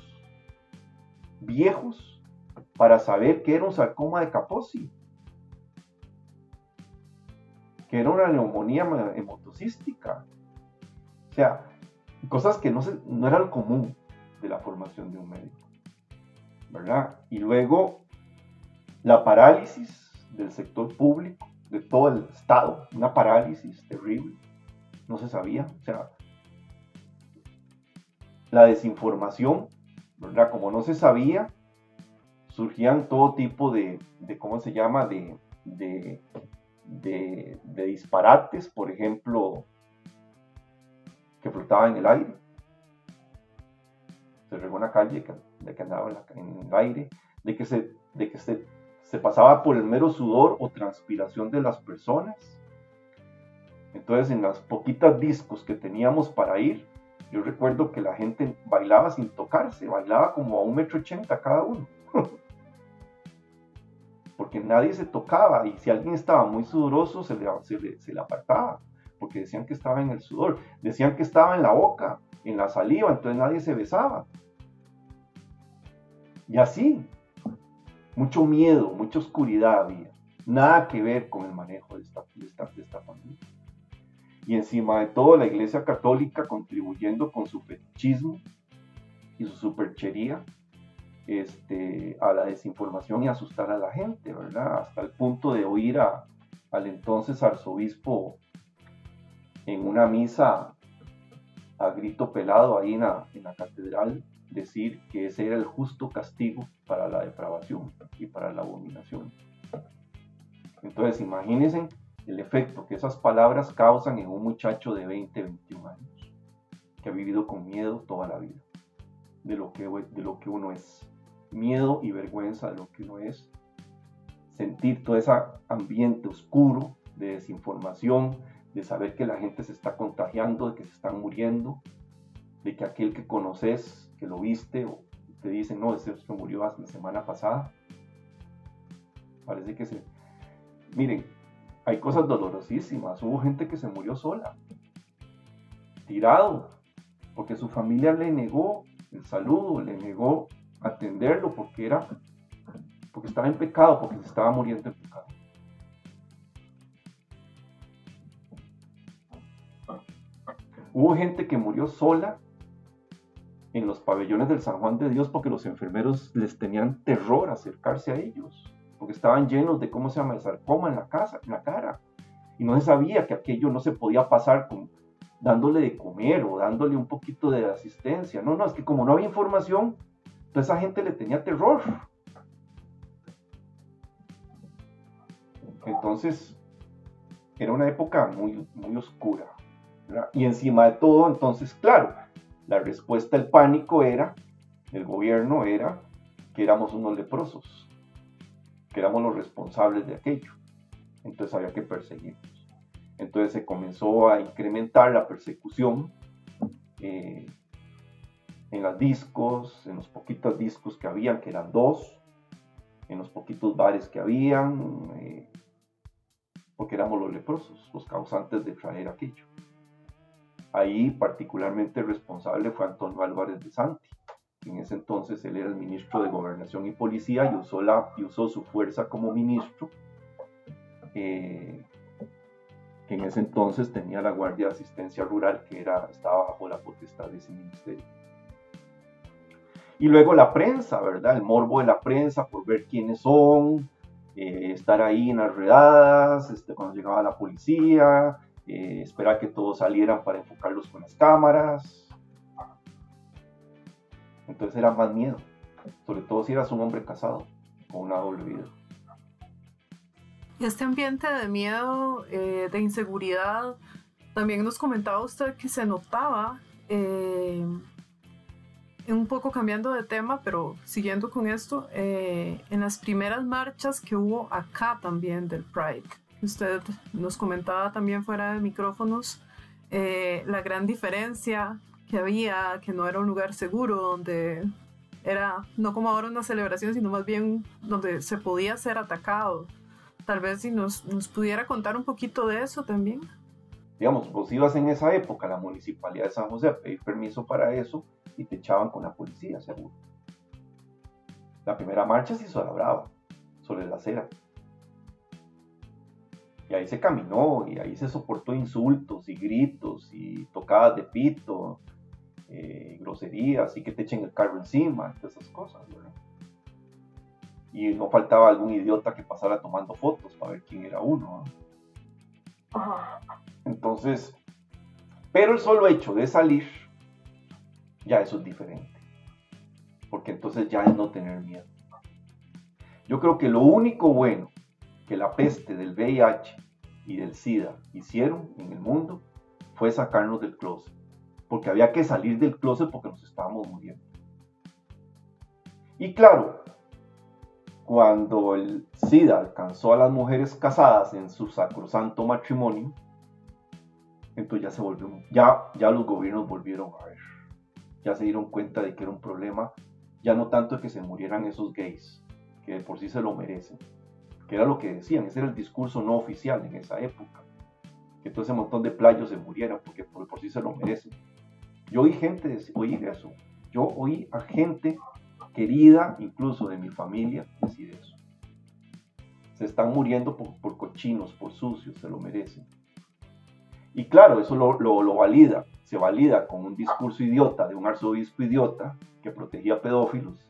viejos para saber qué era un sarcoma de Kaposi, que era una neumonía hemotocística, o sea, cosas que no, se, no era común de la formación de un médico. ¿Verdad? Y luego la parálisis del sector público, de todo el Estado, una parálisis terrible, no se sabía, o sea, la desinformación, ¿verdad? Como no se sabía, surgían todo tipo de, de ¿cómo se llama?, de, de, de disparates, por ejemplo, que flotaba en el aire. Se regó una calle de que andaba en, el aire, de que, se, de que se, se pasaba por el mero sudor o transpiración de las personas. Entonces, en las poquitas discos que teníamos para ir, yo recuerdo que la gente bailaba sin tocarse, bailaba como a un metro ochenta cada uno. Porque nadie se tocaba y si alguien estaba muy sudoroso se le, se le apartaba porque decían que estaba en el sudor, decían que estaba en la boca, en la saliva, entonces nadie se besaba. Y así, mucho miedo, mucha oscuridad había, nada que ver con el manejo de esta, de esta, familia. Y encima de todo, la Iglesia Católica contribuyendo con su fetichismo y su superchería este, a la desinformación y asustar a la gente, ¿verdad? Hasta el punto de oír a, al entonces arzobispo en una misa a grito pelado ahí en la, catedral decir que ese era el justo castigo para la depravación y para la abominación. Entonces imagínense el efecto que esas palabras causan en un muchacho de 20, 21 años, que ha vivido con miedo toda la vida de lo que, de lo que uno es. Miedo y vergüenza de lo que uno es. Sentir todo ese ambiente oscuro de desinformación, de saber que la gente se está contagiando, de que se están muriendo, de que aquel que conoces, que lo viste, o te dicen, no, ese que murió hace la semana pasada. Parece que se... Miren, hay cosas dolorosísimas. Hubo gente que se murió sola, tirado, porque su familia le negó el saludo, le negó atenderlo porque era, porque estaba en pecado, porque se estaba muriendo en pecado. Hubo gente que murió sola en los pabellones del San Juan de Dios porque los enfermeros les tenían terror acercarse a ellos, porque estaban llenos de, ¿cómo se llama?, el sarcoma en la, casa, en la cara. Y no se sabía que aquello no se podía pasar con, dándole de comer o dándole un poquito de asistencia. No, no, es que como no había información, toda esa gente le tenía terror. Entonces, era una época muy, muy oscura. Y encima de todo, entonces, claro, la respuesta al pánico era, el gobierno era, que éramos unos leprosos, que éramos los responsables de aquello. Entonces había que perseguirnos. Entonces se comenzó a incrementar la persecución eh, en las discos, en los poquitos discos que habían, que eran dos, en los poquitos bares que habían, eh, porque éramos los leprosos, los causantes de traer aquello. Ahí particularmente responsable fue Antonio Álvarez de Santi. En ese entonces él era el ministro de Gobernación y Policía y usó, la, y usó su fuerza como ministro, eh, que en ese entonces tenía la Guardia de Asistencia Rural, que era, estaba bajo la potestad de ese ministerio. Y luego la prensa, ¿verdad? El morbo de la prensa por ver quiénes son, eh, estar ahí en las redadas, este, cuando llegaba la policía, eh, esperar que todos salieran para enfocarlos con las cámaras. Entonces era más miedo, sobre todo si eras un hombre casado con una doble vida. Este ambiente de miedo, eh, de inseguridad, también nos comentaba usted que se notaba, eh, un poco cambiando de tema, pero siguiendo con esto, en las primeras marchas que hubo acá también del Pride usted nos comentaba también fuera de micrófonos, eh, la gran diferencia que había, que no era un lugar seguro, donde era no como ahora una celebración, sino más bien donde se podía ser atacado. Tal vez si nos, pudiera contar un poquito de eso también. Digamos, vos ibas en esa época a la municipalidad de San José a pedir permiso para eso y te echaban con la policía, seguro. La primera marcha se hizo a la brava, sobre la acera. Y ahí se caminó y ahí se soportó insultos y gritos y tocadas de pito, eh, groserías y que te echen el carro encima, todas esas cosas, Y no faltaba algún idiota que pasara tomando fotos para ver quién era uno. Entonces, pero el solo hecho de salir, ya eso es diferente. Porque entonces ya es no tener miedo. Yo creo que lo único bueno que la peste del VIH y del SIDA hicieron en el mundo fue sacarnos del closet. Porque había que salir del closet porque nos estábamos muriendo. Y claro, cuando el SIDA alcanzó a las mujeres casadas en su sacrosanto matrimonio, entonces ya se volvió, ya, ya los gobiernos volvieron a ver. Ya se dieron cuenta de que era un problema, ya no tanto que se murieran esos gays, que por sí se lo merecen, que era lo que decían, ese era el discurso no oficial en esa época, que todo ese montón de playos se murieran porque por, sí se lo merecen. Yo oí gente oír eso, yo oí a gente querida, incluso de mi familia, decir eso. Se están muriendo por, cochinos, por sucios, se lo merecen. Y claro, eso lo, lo, valida, se valida con un discurso idiota de un arzobispo idiota que protegía pedófilos,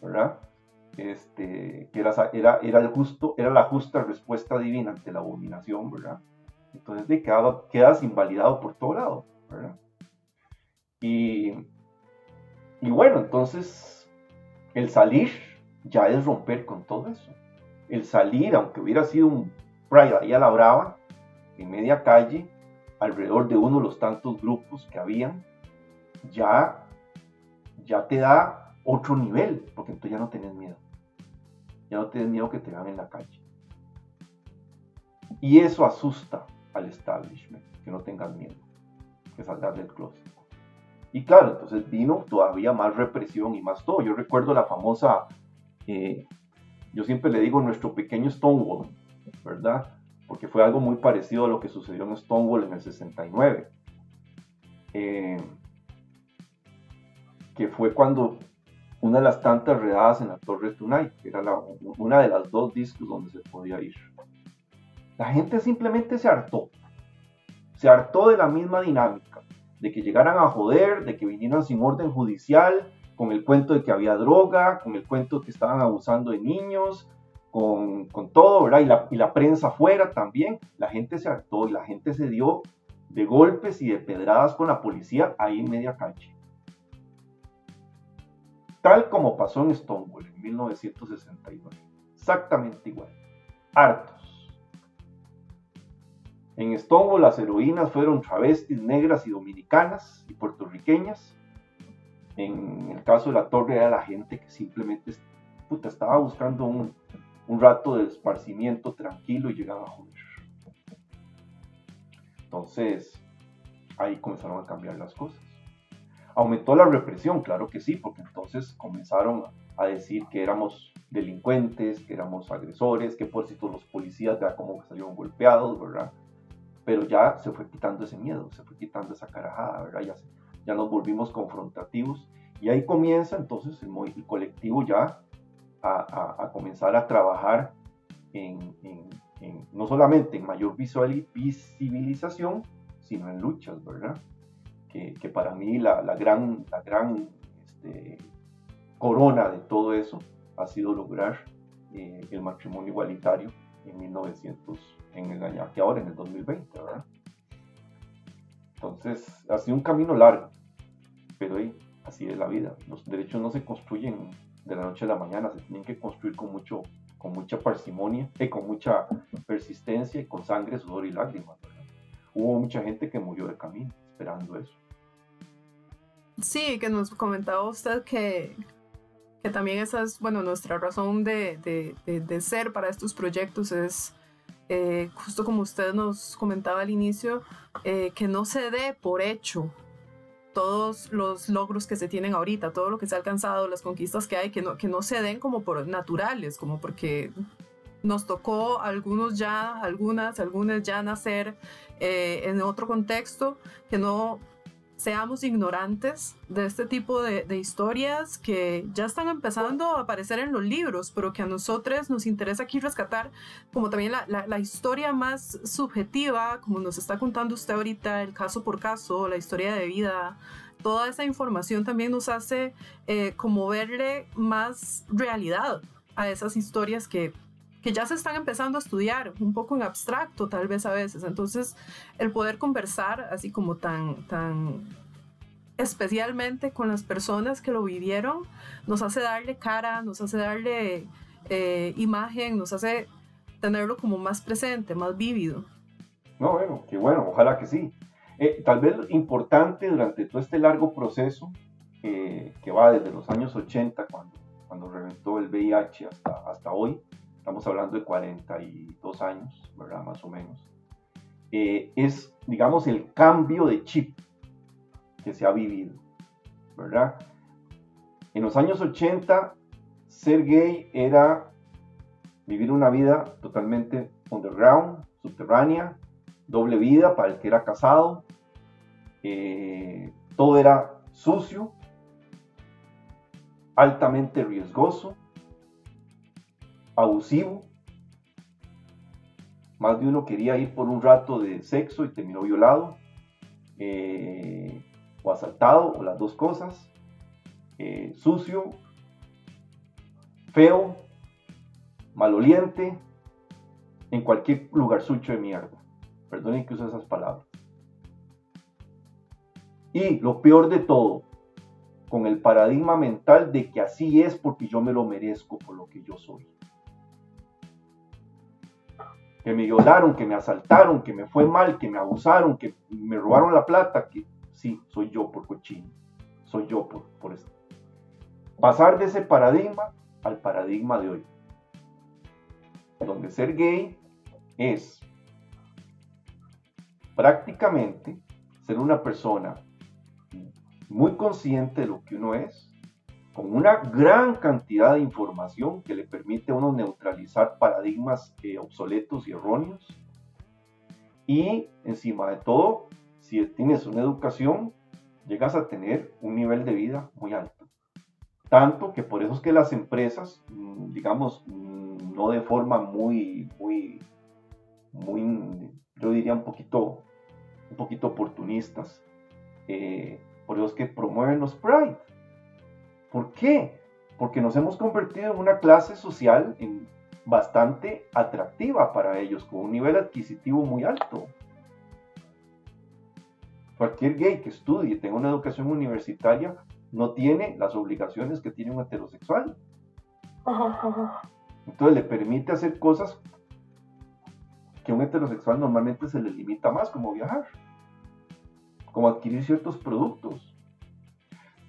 ¿verdad? Este, que era, el justo, era la justa respuesta divina ante la abominación, ¿verdad? Entonces de, quedas invalidado por todo lado, ¿verdad? Y, y bueno, entonces el salir ya es romper con todo eso. El salir, aunque hubiera sido un Pride ahí a la brava, en media calle, alrededor de uno de los tantos grupos que habían, ya, ya te da otro nivel, porque entonces ya no tenés miedo. Ya no tienes miedo que te vean en la calle. Y eso asusta al establishment, que no tengas miedo, que salgas del closet. Y claro, entonces vino todavía más represión y más todo. Yo recuerdo la famosa, eh, yo siempre le digo nuestro pequeño Stonewall, ¿verdad? Porque fue algo muy parecido a lo que sucedió en Stonewall en el 69. Eh, que fue cuando una de las tantas redadas en la Torre Tunay, que era una de las dos discos donde se podía ir. La gente simplemente se hartó. Se hartó de la misma dinámica, de que llegaran a joder, de que vinieran sin orden judicial, con el cuento de que había droga, con el cuento de que estaban abusando de niños, con, todo, ¿verdad? Y la, y la prensa afuera también. La gente se hartó y la gente se dio de golpes y de pedradas con la policía ahí en media cancha tal como pasó en Stonewall en 1969. Exactamente igual. Hartos. En Stonewall las heroínas fueron travestis negras y dominicanas y puertorriqueñas. En el caso de la torre era la gente que simplemente estaba buscando un, un rato de esparcimiento tranquilo y llegaba a joder. Entonces, ahí comenzaron a cambiar las cosas. Aumentó la represión, claro que sí, porque entonces comenzaron a decir que éramos delincuentes, que éramos agresores, que por todos los policías ya como que salieron golpeados, ¿verdad? pero ya se fue quitando ese miedo, se fue quitando esa carajada, ¿verdad? Ya, ya nos volvimos confrontativos y ahí comienza entonces el, colectivo ya a, comenzar a trabajar en, no solamente en mayor visual, visibilización, sino en luchas, ¿verdad? Que, para mí la, gran, la gran este, corona de todo eso ha sido lograr eh, el matrimonio igualitario en 1900, en el año que ahora, en el 2020, ¿verdad? Entonces, ha sido un camino largo, pero así es la vida. Los derechos no se construyen de la noche a la mañana, se tienen que construir con, mucho, con mucha parsimonia, y con mucha persistencia y con sangre, sudor y lágrimas. Hubo mucha gente que murió de camino esperando eso. Sí, que nos comentaba usted que, que también esa es, bueno, nuestra razón de, de, de, ser para estos proyectos es, eh, justo como usted nos comentaba al inicio, eh, que no se dé por hecho todos los logros que se tienen ahorita, todo lo que se ha alcanzado, las conquistas que hay, que no, que no se den como por naturales, como porque nos tocó algunos ya, algunas, algunas ya nacer eh, en otro contexto, que no seamos ignorantes de este tipo de, historias que ya están empezando a aparecer en los libros, pero que a nosotros nos interesa aquí rescatar como también la, historia más subjetiva, como nos está contando usted ahorita, el caso por caso, la historia de vida. Toda esa información también nos hace eh, como verle más realidad a esas historias que que ya se están empezando a estudiar, un poco en abstracto tal vez a veces. Entonces, el poder conversar así como tan, tan especialmente con las personas que lo vivieron, nos hace darle cara, nos hace darle eh, imagen, nos hace tenerlo como más presente, más vívido. No, bueno, qué bueno, ojalá que sí. Eh, tal vez importante durante todo este largo proceso eh, que va desde los años 80, cuando, cuando reventó el VIH, hasta, hasta hoy, estamos hablando de 42 años, ¿verdad? Más o menos, eh, es, digamos, el cambio de chip que se ha vivido, ¿verdad? En los años 80, ser gay era vivir una vida totalmente underground, subterránea, doble vida para el que era casado, eh, todo era sucio, altamente riesgoso, abusivo. Más de uno quería ir por un rato de sexo y terminó violado, eh, o asaltado, o las dos cosas. Eh, sucio, feo, maloliente, en cualquier lugar sucio de mierda. Perdonen que use esas palabras. Y lo peor de todo, con el paradigma mental de que así es porque yo me lo merezco por lo que yo soy que me violaron, que me asaltaron, que me fue mal, que me abusaron, que me robaron la plata, que sí, soy yo por cochino, soy yo por, por esto. Pasar de ese paradigma al paradigma de hoy, donde ser gay es prácticamente ser una persona muy consciente de lo que uno es, con una gran cantidad de información que le permite a uno neutralizar paradigmas eh, obsoletos y erróneos. Y encima de todo, si tienes una educación, llegas a tener un nivel de vida muy alto. Tanto que por eso es que las empresas, mm, digamos, mm, no de forma muy, muy, muy, yo diría un poquito, un poquito oportunistas, eh, por eso es que promueven los Pride ¿Por qué? Porque nos hemos convertido en una clase social bastante atractiva para ellos, con un nivel adquisitivo muy alto. Cualquier gay que estudie, tenga una educación universitaria, no tiene las obligaciones que tiene un heterosexual. Entonces le permite hacer cosas que a un heterosexual normalmente se le limita más, como viajar, como adquirir ciertos productos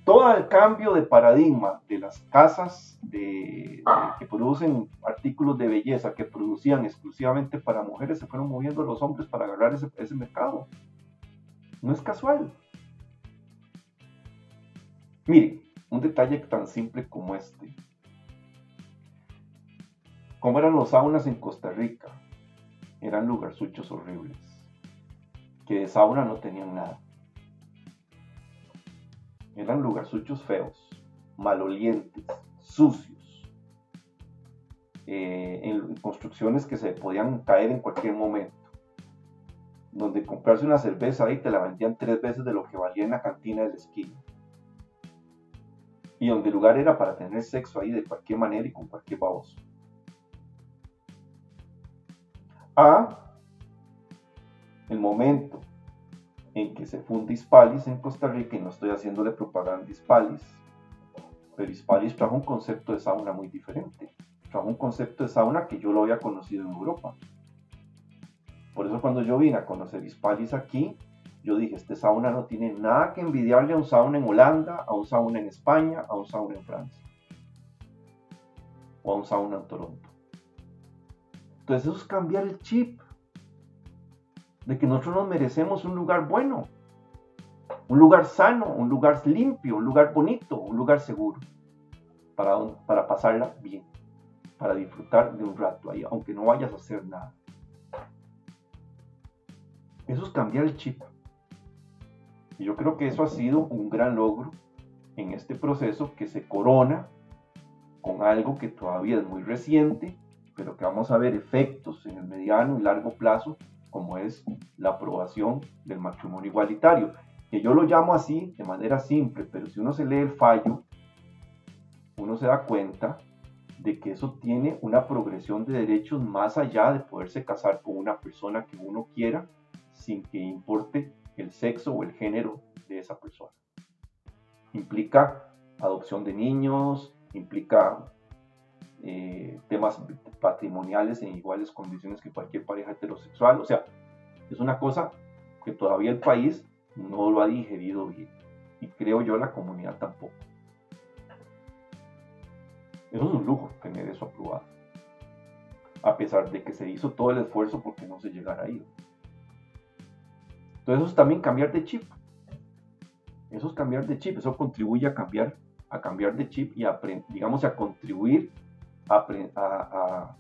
todo el cambio de paradigma de las casas que producen artículos de belleza que producían exclusivamente para mujeres se fueron moviendo los hombres para agarrar ese, ese mercado. No es casual. Mire, un detalle tan simple como este. ¿Cómo eran los saunas en Costa Rica? Eran lugarsuchos horribles. que de sauna no tenían nada. Eran lugarsuchos feos, malolientes, sucios, eh, en construcciones que se podían caer en cualquier momento. Donde comprarse una cerveza ahí te la vendían tres veces de lo que valía en la cantina de la esquina. Y donde el lugar era para tener sexo ahí de cualquier manera y con cualquier baboso. A el momento en que se funda Hispalis en Costa Rica, y no estoy haciéndole propaganda a Hispalis, pero Hispalis trajo un concepto de sauna muy diferente. Trajo un concepto de sauna que yo lo había conocido en Europa. Por eso cuando yo vine a conocer Hispalis aquí, yo dije, este sauna no tiene nada que envidiarle a un sauna en Holanda, a un sauna en España, a un sauna en Francia. O a un sauna en Toronto. Entonces eso es cambiar el chip de que nosotros nos merecemos un lugar bueno, un lugar sano, un lugar limpio, un lugar bonito, un lugar seguro, para, para pasarla bien, para disfrutar de un rato ahí, aunque no vayas a hacer nada. Eso es cambiar el chip. Y yo creo que eso ha sido un gran logro en este proceso que se corona con algo que todavía es muy reciente, pero que vamos a ver efectos en el mediano y largo plazo como es la aprobación del matrimonio igualitario, que yo lo llamo así de manera simple, pero si uno se lee el fallo, uno se da cuenta de que eso tiene una progresión de derechos más allá de poderse casar con una persona que uno quiera sin que importe el sexo o el género de esa persona. Implica adopción de niños, implica eh, temas patrimoniales en iguales condiciones que cualquier pareja heterosexual. O sea, es una cosa que todavía el país no lo ha digerido bien. Y creo yo la comunidad tampoco. Eso es un lujo tener eso aprobado. A pesar de que se hizo todo el esfuerzo porque no se llegara ahí. Entonces eso es también cambiar de chip. Eso es cambiar de chip. Eso contribuye a cambiar, a cambiar de chip y digamos, a contribuir a,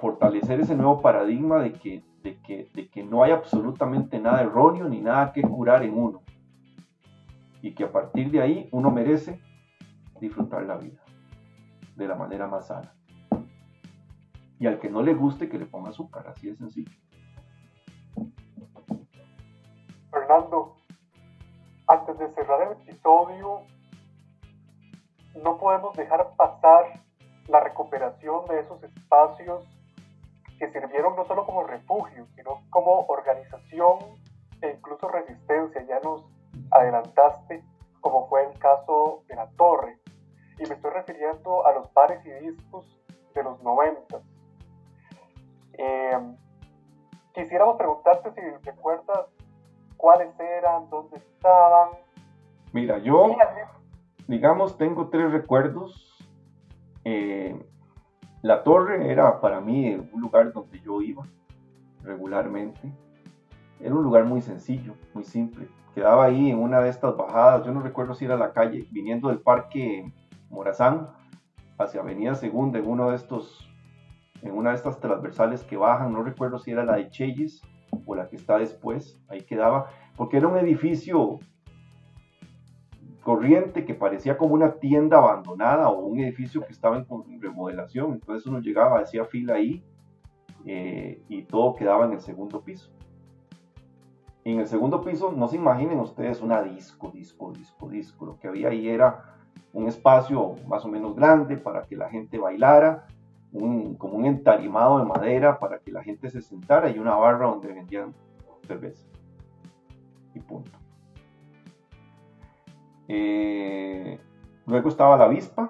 fortalecer ese nuevo paradigma de que, de, que, de que no hay absolutamente nada erróneo ni nada que curar en uno. Y que a partir de ahí uno merece disfrutar la vida de la manera más sana. Y al que no le guste, que le ponga azúcar, así de sencillo. Fernando, antes de cerrar el episodio, no podemos dejar pasar la recuperación de esos espacios que sirvieron no solo como refugio, sino como organización e incluso resistencia. Ya nos adelantaste, como fue el caso de la torre. Y me estoy refiriendo a los bares y discos de los 90. Eh, quisiéramos preguntarte si recuerdas cuáles eran, dónde estaban. Mira, yo digamos, tengo tres recuerdos. Eh, la torre era para mí un lugar donde yo iba regularmente. Era un lugar muy sencillo, muy simple. Quedaba ahí en una de estas bajadas, yo no recuerdo si era la calle, viniendo del parque Morazán hacia Avenida Segunda, en uno de estos, en una de estas transversales que bajan, no recuerdo si era la de Cheyes o la que está después, ahí quedaba, porque era un edificio corriente que parecía como una tienda abandonada o un edificio que estaba en remodelación. Entonces uno llegaba, hacía fila ahí eh, y todo quedaba en el segundo piso. en el segundo piso, no se imaginen ustedes una disco, disco, disco, disco. Lo que había ahí era un espacio más o menos grande para que la gente bailara, un, como un entarimado de madera para que la gente se sentara y una barra donde vendían cerveza. Y punto. Eh, luego estaba La Avispa,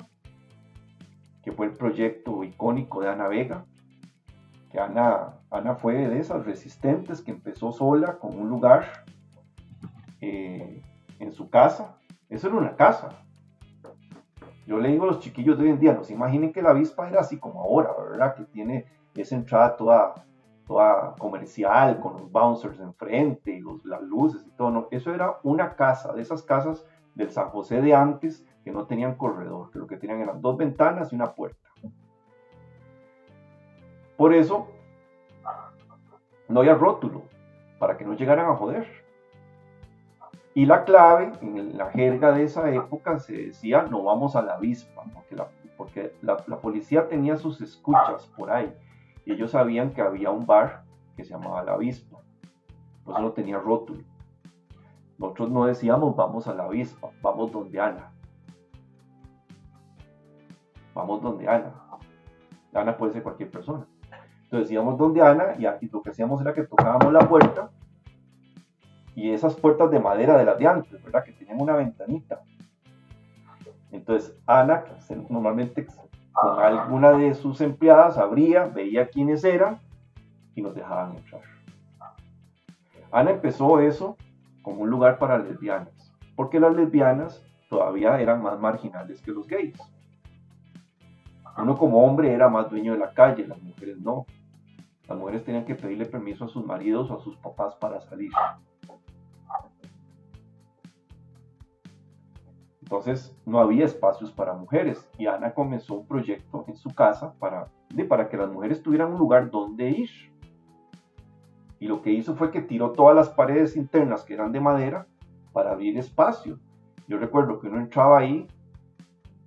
que fue el proyecto icónico de Ana Vega, que Ana, Ana fue de esas resistentes que empezó sola con un lugar eh, en su casa. Eso era una casa. Yo le digo a los chiquillos de hoy en día, no se imaginen que la avispa era así como ahora, ¿verdad? Que tiene esa entrada toda, toda comercial, con los bouncers enfrente y los, las luces y todo. eso era una casa, de esas casas del San José de antes que no tenían corredor, que lo que tenían eran dos ventanas y una puerta. Por eso no había rótulo, para que no llegaran a joder. Y la clave, en la jerga de esa época, se decía, no vamos a la avispa, porque la, porque la, policía tenía sus escuchas por ahí, y ellos sabían que había un bar que se llamaba la avispa, por eso no tenía rótulo. Nosotros no decíamos, vamos a la avispa, vamos donde Ana. Vamos donde Ana. Ana puede ser cualquier persona. Entonces donde Ana y, lo que hacíamos era que tocábamos la puerta y esas puertas de madera de las de antes, ¿verdad? Que tenían una ventanita. Entonces Ana, normalmente con alguna de sus empleadas, abría, veía quiénes eran y nos dejaban entrar. Ana empezó eso como un lugar para lesbianas, porque las lesbianas todavía eran más marginales que los gays. Uno como hombre era más dueño de la calle, las mujeres no. Las mujeres tenían que pedirle permiso a sus maridos o a sus papás para salir. Entonces no había espacios para mujeres y Ana comenzó un proyecto en su casa para, para que las mujeres tuvieran un lugar donde ir. Y lo que hizo fue que tiró todas las paredes internas que eran de madera para abrir espacio. Yo recuerdo que uno entraba ahí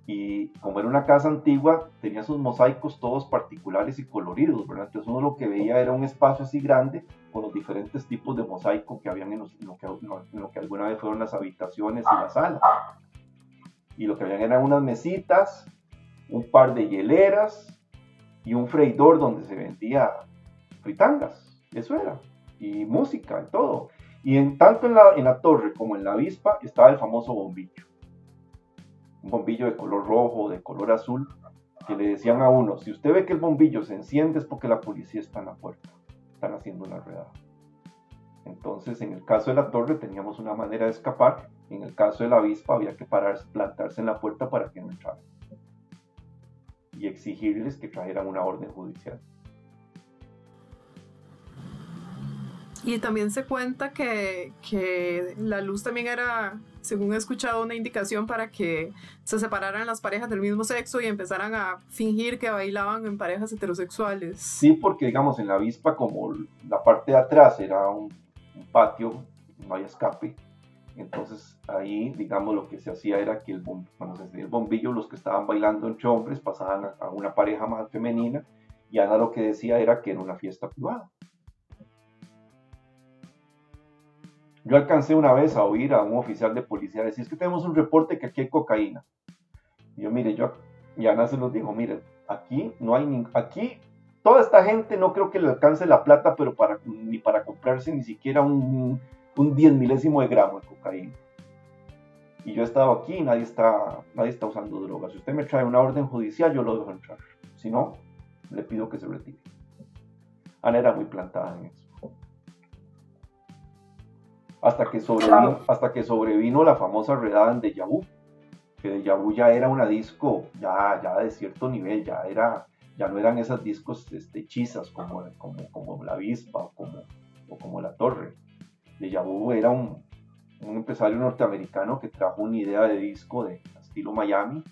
y como era una casa antigua, tenía sus mosaicos todos particulares y coloridos, ¿verdad? Entonces uno lo que veía era un espacio así grande con los diferentes tipos de mosaico que habían en, lo, que, alguna vez fueron las habitaciones y la sala. Y lo que habían eran unas mesitas, un par de hieleras y un freidor donde se vendía fritangas, y música y todo. Y en, tanto en la, en la torre como en la avispa estaba el famoso bombillo un bombillo de color rojo, de color azul, que le decían a uno, si usted ve que el bombillo se enciende es porque la policía está en la puerta, están haciendo una redada. Entonces, en el caso de la torre teníamos una manera de escapar, en el caso de la avispa había que pararse, plantarse en la puerta para que no entraran y exigirles que trajeran una orden judicial. Y también se cuenta que, que, la luz también era, según he escuchado, una indicación para que se separaran las parejas del mismo sexo y empezaran a fingir que bailaban en parejas heterosexuales. Sí, porque digamos en la avispa como la parte de atrás era un, patio, no hay escape, entonces ahí digamos lo que se hacía era que el, cuando se el bombillo los que estaban bailando entre hombres pasaban a, a una pareja más femenina y Ana lo que decía era que era una fiesta privada. Yo alcancé una vez a oír a un oficial de policía decir, es que tenemos un reporte que aquí hay cocaína. Y yo, mire, yo, y Ana se los dijo, miren, aquí no hay, ni, aquí toda esta gente no creo que le alcance la plata, pero para, ni para comprarse ni siquiera un, 10 milésimo de gramo de cocaína. Y yo he estado aquí y nadie está, nadie está usando drogas. Si usted me trae una orden judicial, yo lo dejo entrar. Si no, le pido que se retire. Ana era muy plantada en eso hasta que sobrevino, hasta que sobrevino la famosa redada en Deja Vu, que Deja Vu ya era una disco ya, ya de cierto nivel, ya, era, ya no eran esas discos este, como, como, como la avispa o como, o como la torre. Deja Vu era un, un empresario norteamericano que trajo una idea de disco de estilo Miami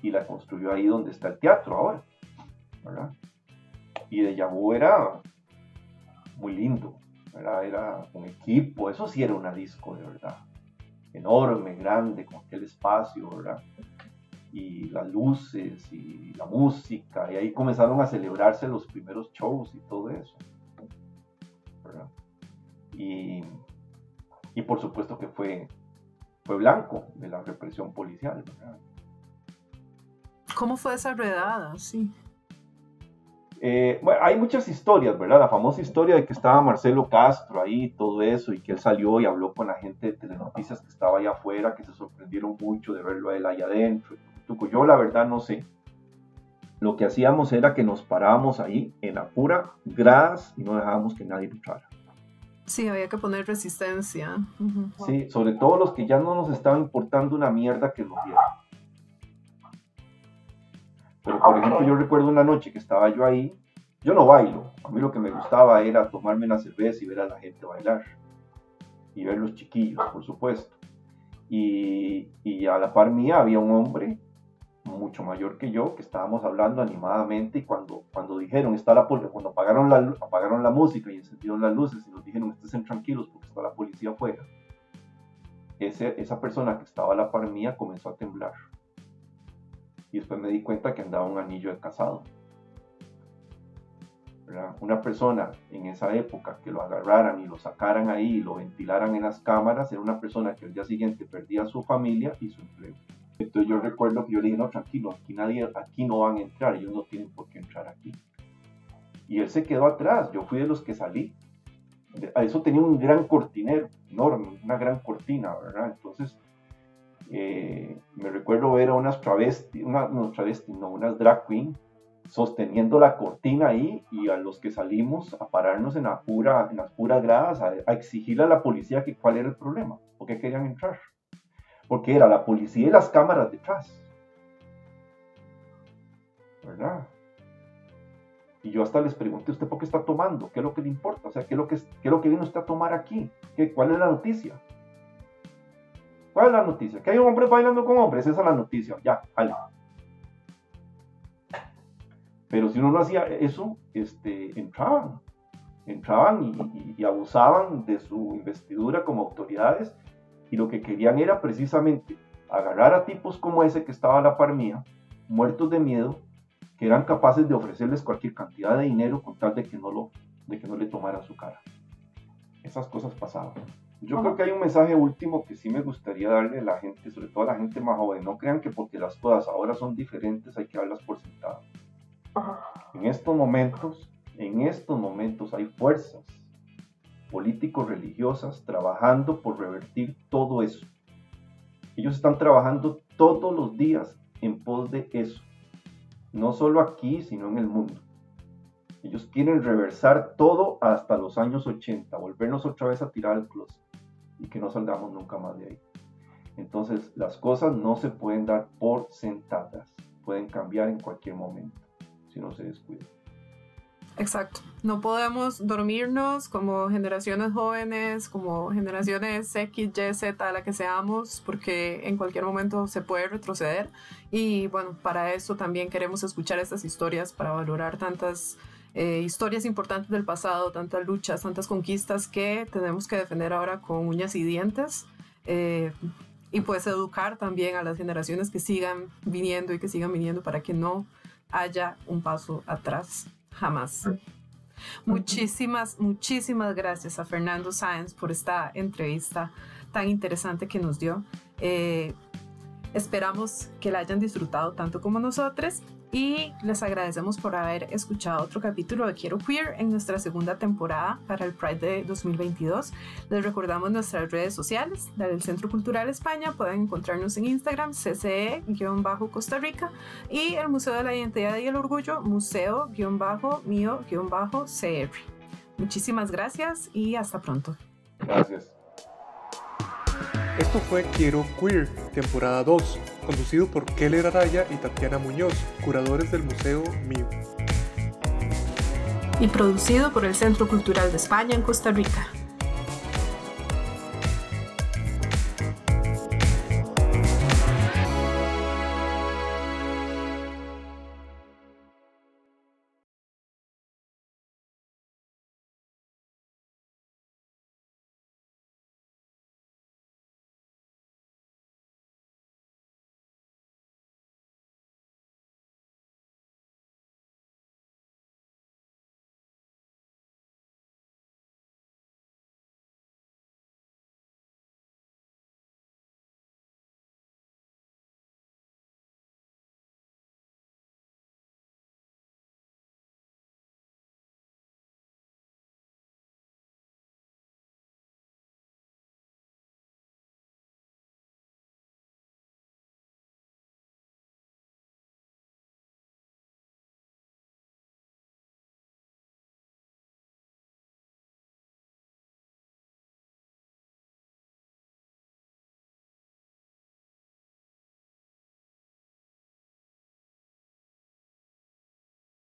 y la construyó ahí donde está el teatro ahora. ¿verdad? Y Deja Vu era muy lindo, era un equipo, eso sí era una disco de verdad, enorme, grande, con aquel espacio, ¿verdad? Y las luces y la música, y ahí comenzaron a celebrarse los primeros shows y todo eso. Y, y por supuesto que fue, fue blanco de la represión policial, ¿verdad? ¿Cómo fue esa redada? Sí. Eh, bueno, hay muchas historias, ¿verdad? La famosa historia de que estaba Marcelo Castro ahí, todo eso, y que él salió y habló con la gente de Telenoticias que estaba allá afuera, que se sorprendieron mucho de verlo a él allá adentro. Yo la verdad no sé. Lo que hacíamos era que nos parábamos ahí en la pura gradas y no dejábamos que nadie entrara. Sí, había que poner resistencia. Sí, sobre todo los que ya no nos estaba importando una mierda que nos vieran. Pero por ejemplo, yo recuerdo una noche que estaba yo ahí, yo no bailo, a mí lo que me gustaba era tomarme una cerveza y ver a la gente bailar. Y ver los chiquillos, por supuesto. Y, y a la par mía había un hombre mucho mayor que yo, que estábamos hablando animadamente y cuando, cuando dijeron, está la cuando apagaron la, apagaron la música y encendieron las luces y nos dijeron, estén tranquilos porque está la policía afuera, ese, esa persona que estaba a la par mía comenzó a temblar. Y después me di cuenta que andaba un anillo de casado. Una persona en esa época que lo agarraran y lo sacaran ahí y lo ventilaran en las cámaras era una persona que al día siguiente perdía su familia y su empleo. Entonces yo recuerdo que yo le dije, no, tranquilo, aquí nadie, aquí no van a entrar, ellos no tienen por qué entrar aquí. Y él se quedó atrás, yo fui de los que salí. A eso tenía un gran cortinero, enorme, una gran cortina, ¿verdad? Entonces, eh, me recuerdo ver a unas travestis, una, no travesti, no, unas drag queen sosteniendo la cortina ahí y a los que salimos a pararnos en, en las puras gradas a, a exigirle a la policía que cuál era el problema, por qué querían entrar. Porque era la policía y las cámaras detrás. ¿Verdad? Y yo hasta les pregunté, ¿usted por qué está tomando? ¿Qué es lo que le importa? O sea, ¿qué es lo que, qué es lo que viene usted a tomar aquí? ¿Qué, ¿Cuál es la noticia? ¿Cuál es la noticia? Que hay un hombre bailando con hombres, esa es la noticia. Ya, vale. Pero si uno no hacía eso, este, entraban. Entraban y, y, abusaban de su investidura como autoridades y lo que querían era precisamente agarrar a tipos como ese que estaba a la par mía, muertos de miedo, que eran capaces de ofrecerles cualquier cantidad de dinero con tal de que no, lo, de que no le tomaran su cara. Esas cosas pasaban. Yo creo que hay un mensaje último que sí me gustaría darle a la gente, sobre todo a la gente más joven. No crean que porque las cosas ahora son diferentes hay que darlas por sentado. En estos momentos, en estos momentos hay fuerzas políticos religiosas trabajando por revertir todo eso. Ellos están trabajando todos los días en pos de eso. No solo aquí, sino en el mundo. Ellos quieren reversar todo hasta los años 80, volvernos otra vez a tirar el closet y que no salgamos nunca más de ahí. Entonces, las cosas no se pueden dar por sentadas, pueden cambiar en cualquier momento si no se descuida. Exacto. No podemos dormirnos como generaciones jóvenes, como generaciones X, Y, Z, la que seamos, porque en cualquier momento se puede retroceder. Y bueno, para eso también queremos escuchar estas historias, para valorar tantas eh, historias importantes del pasado, tantas luchas, tantas conquistas que tenemos que defender ahora con uñas y dientes. Eh, y pues educar también a las generaciones que sigan viniendo y que sigan viniendo para que no haya un paso atrás jamás. Muchísimas, muchísimas gracias a Fernando Sáenz por esta entrevista tan interesante que nos dio. Eh, esperamos que la hayan disfrutado tanto como nosotros y les agradecemos por haber escuchado otro capítulo de Quiero Queer en nuestra segunda temporada para el Pride de 2022. Les recordamos nuestras redes sociales, la del Centro Cultural España, pueden encontrarnos en Instagram, CCE-Costa Rica y el Museo de la Identidad y el Orgullo, Museo-Mío-CR. Muchísimas gracias y hasta pronto. Gracias. Esto fue Quiero Queer, temporada 2, conducido por Keller Araya y Tatiana Muñoz, curadores del Museo Mío. Y producido por el Centro Cultural de España en Costa Rica.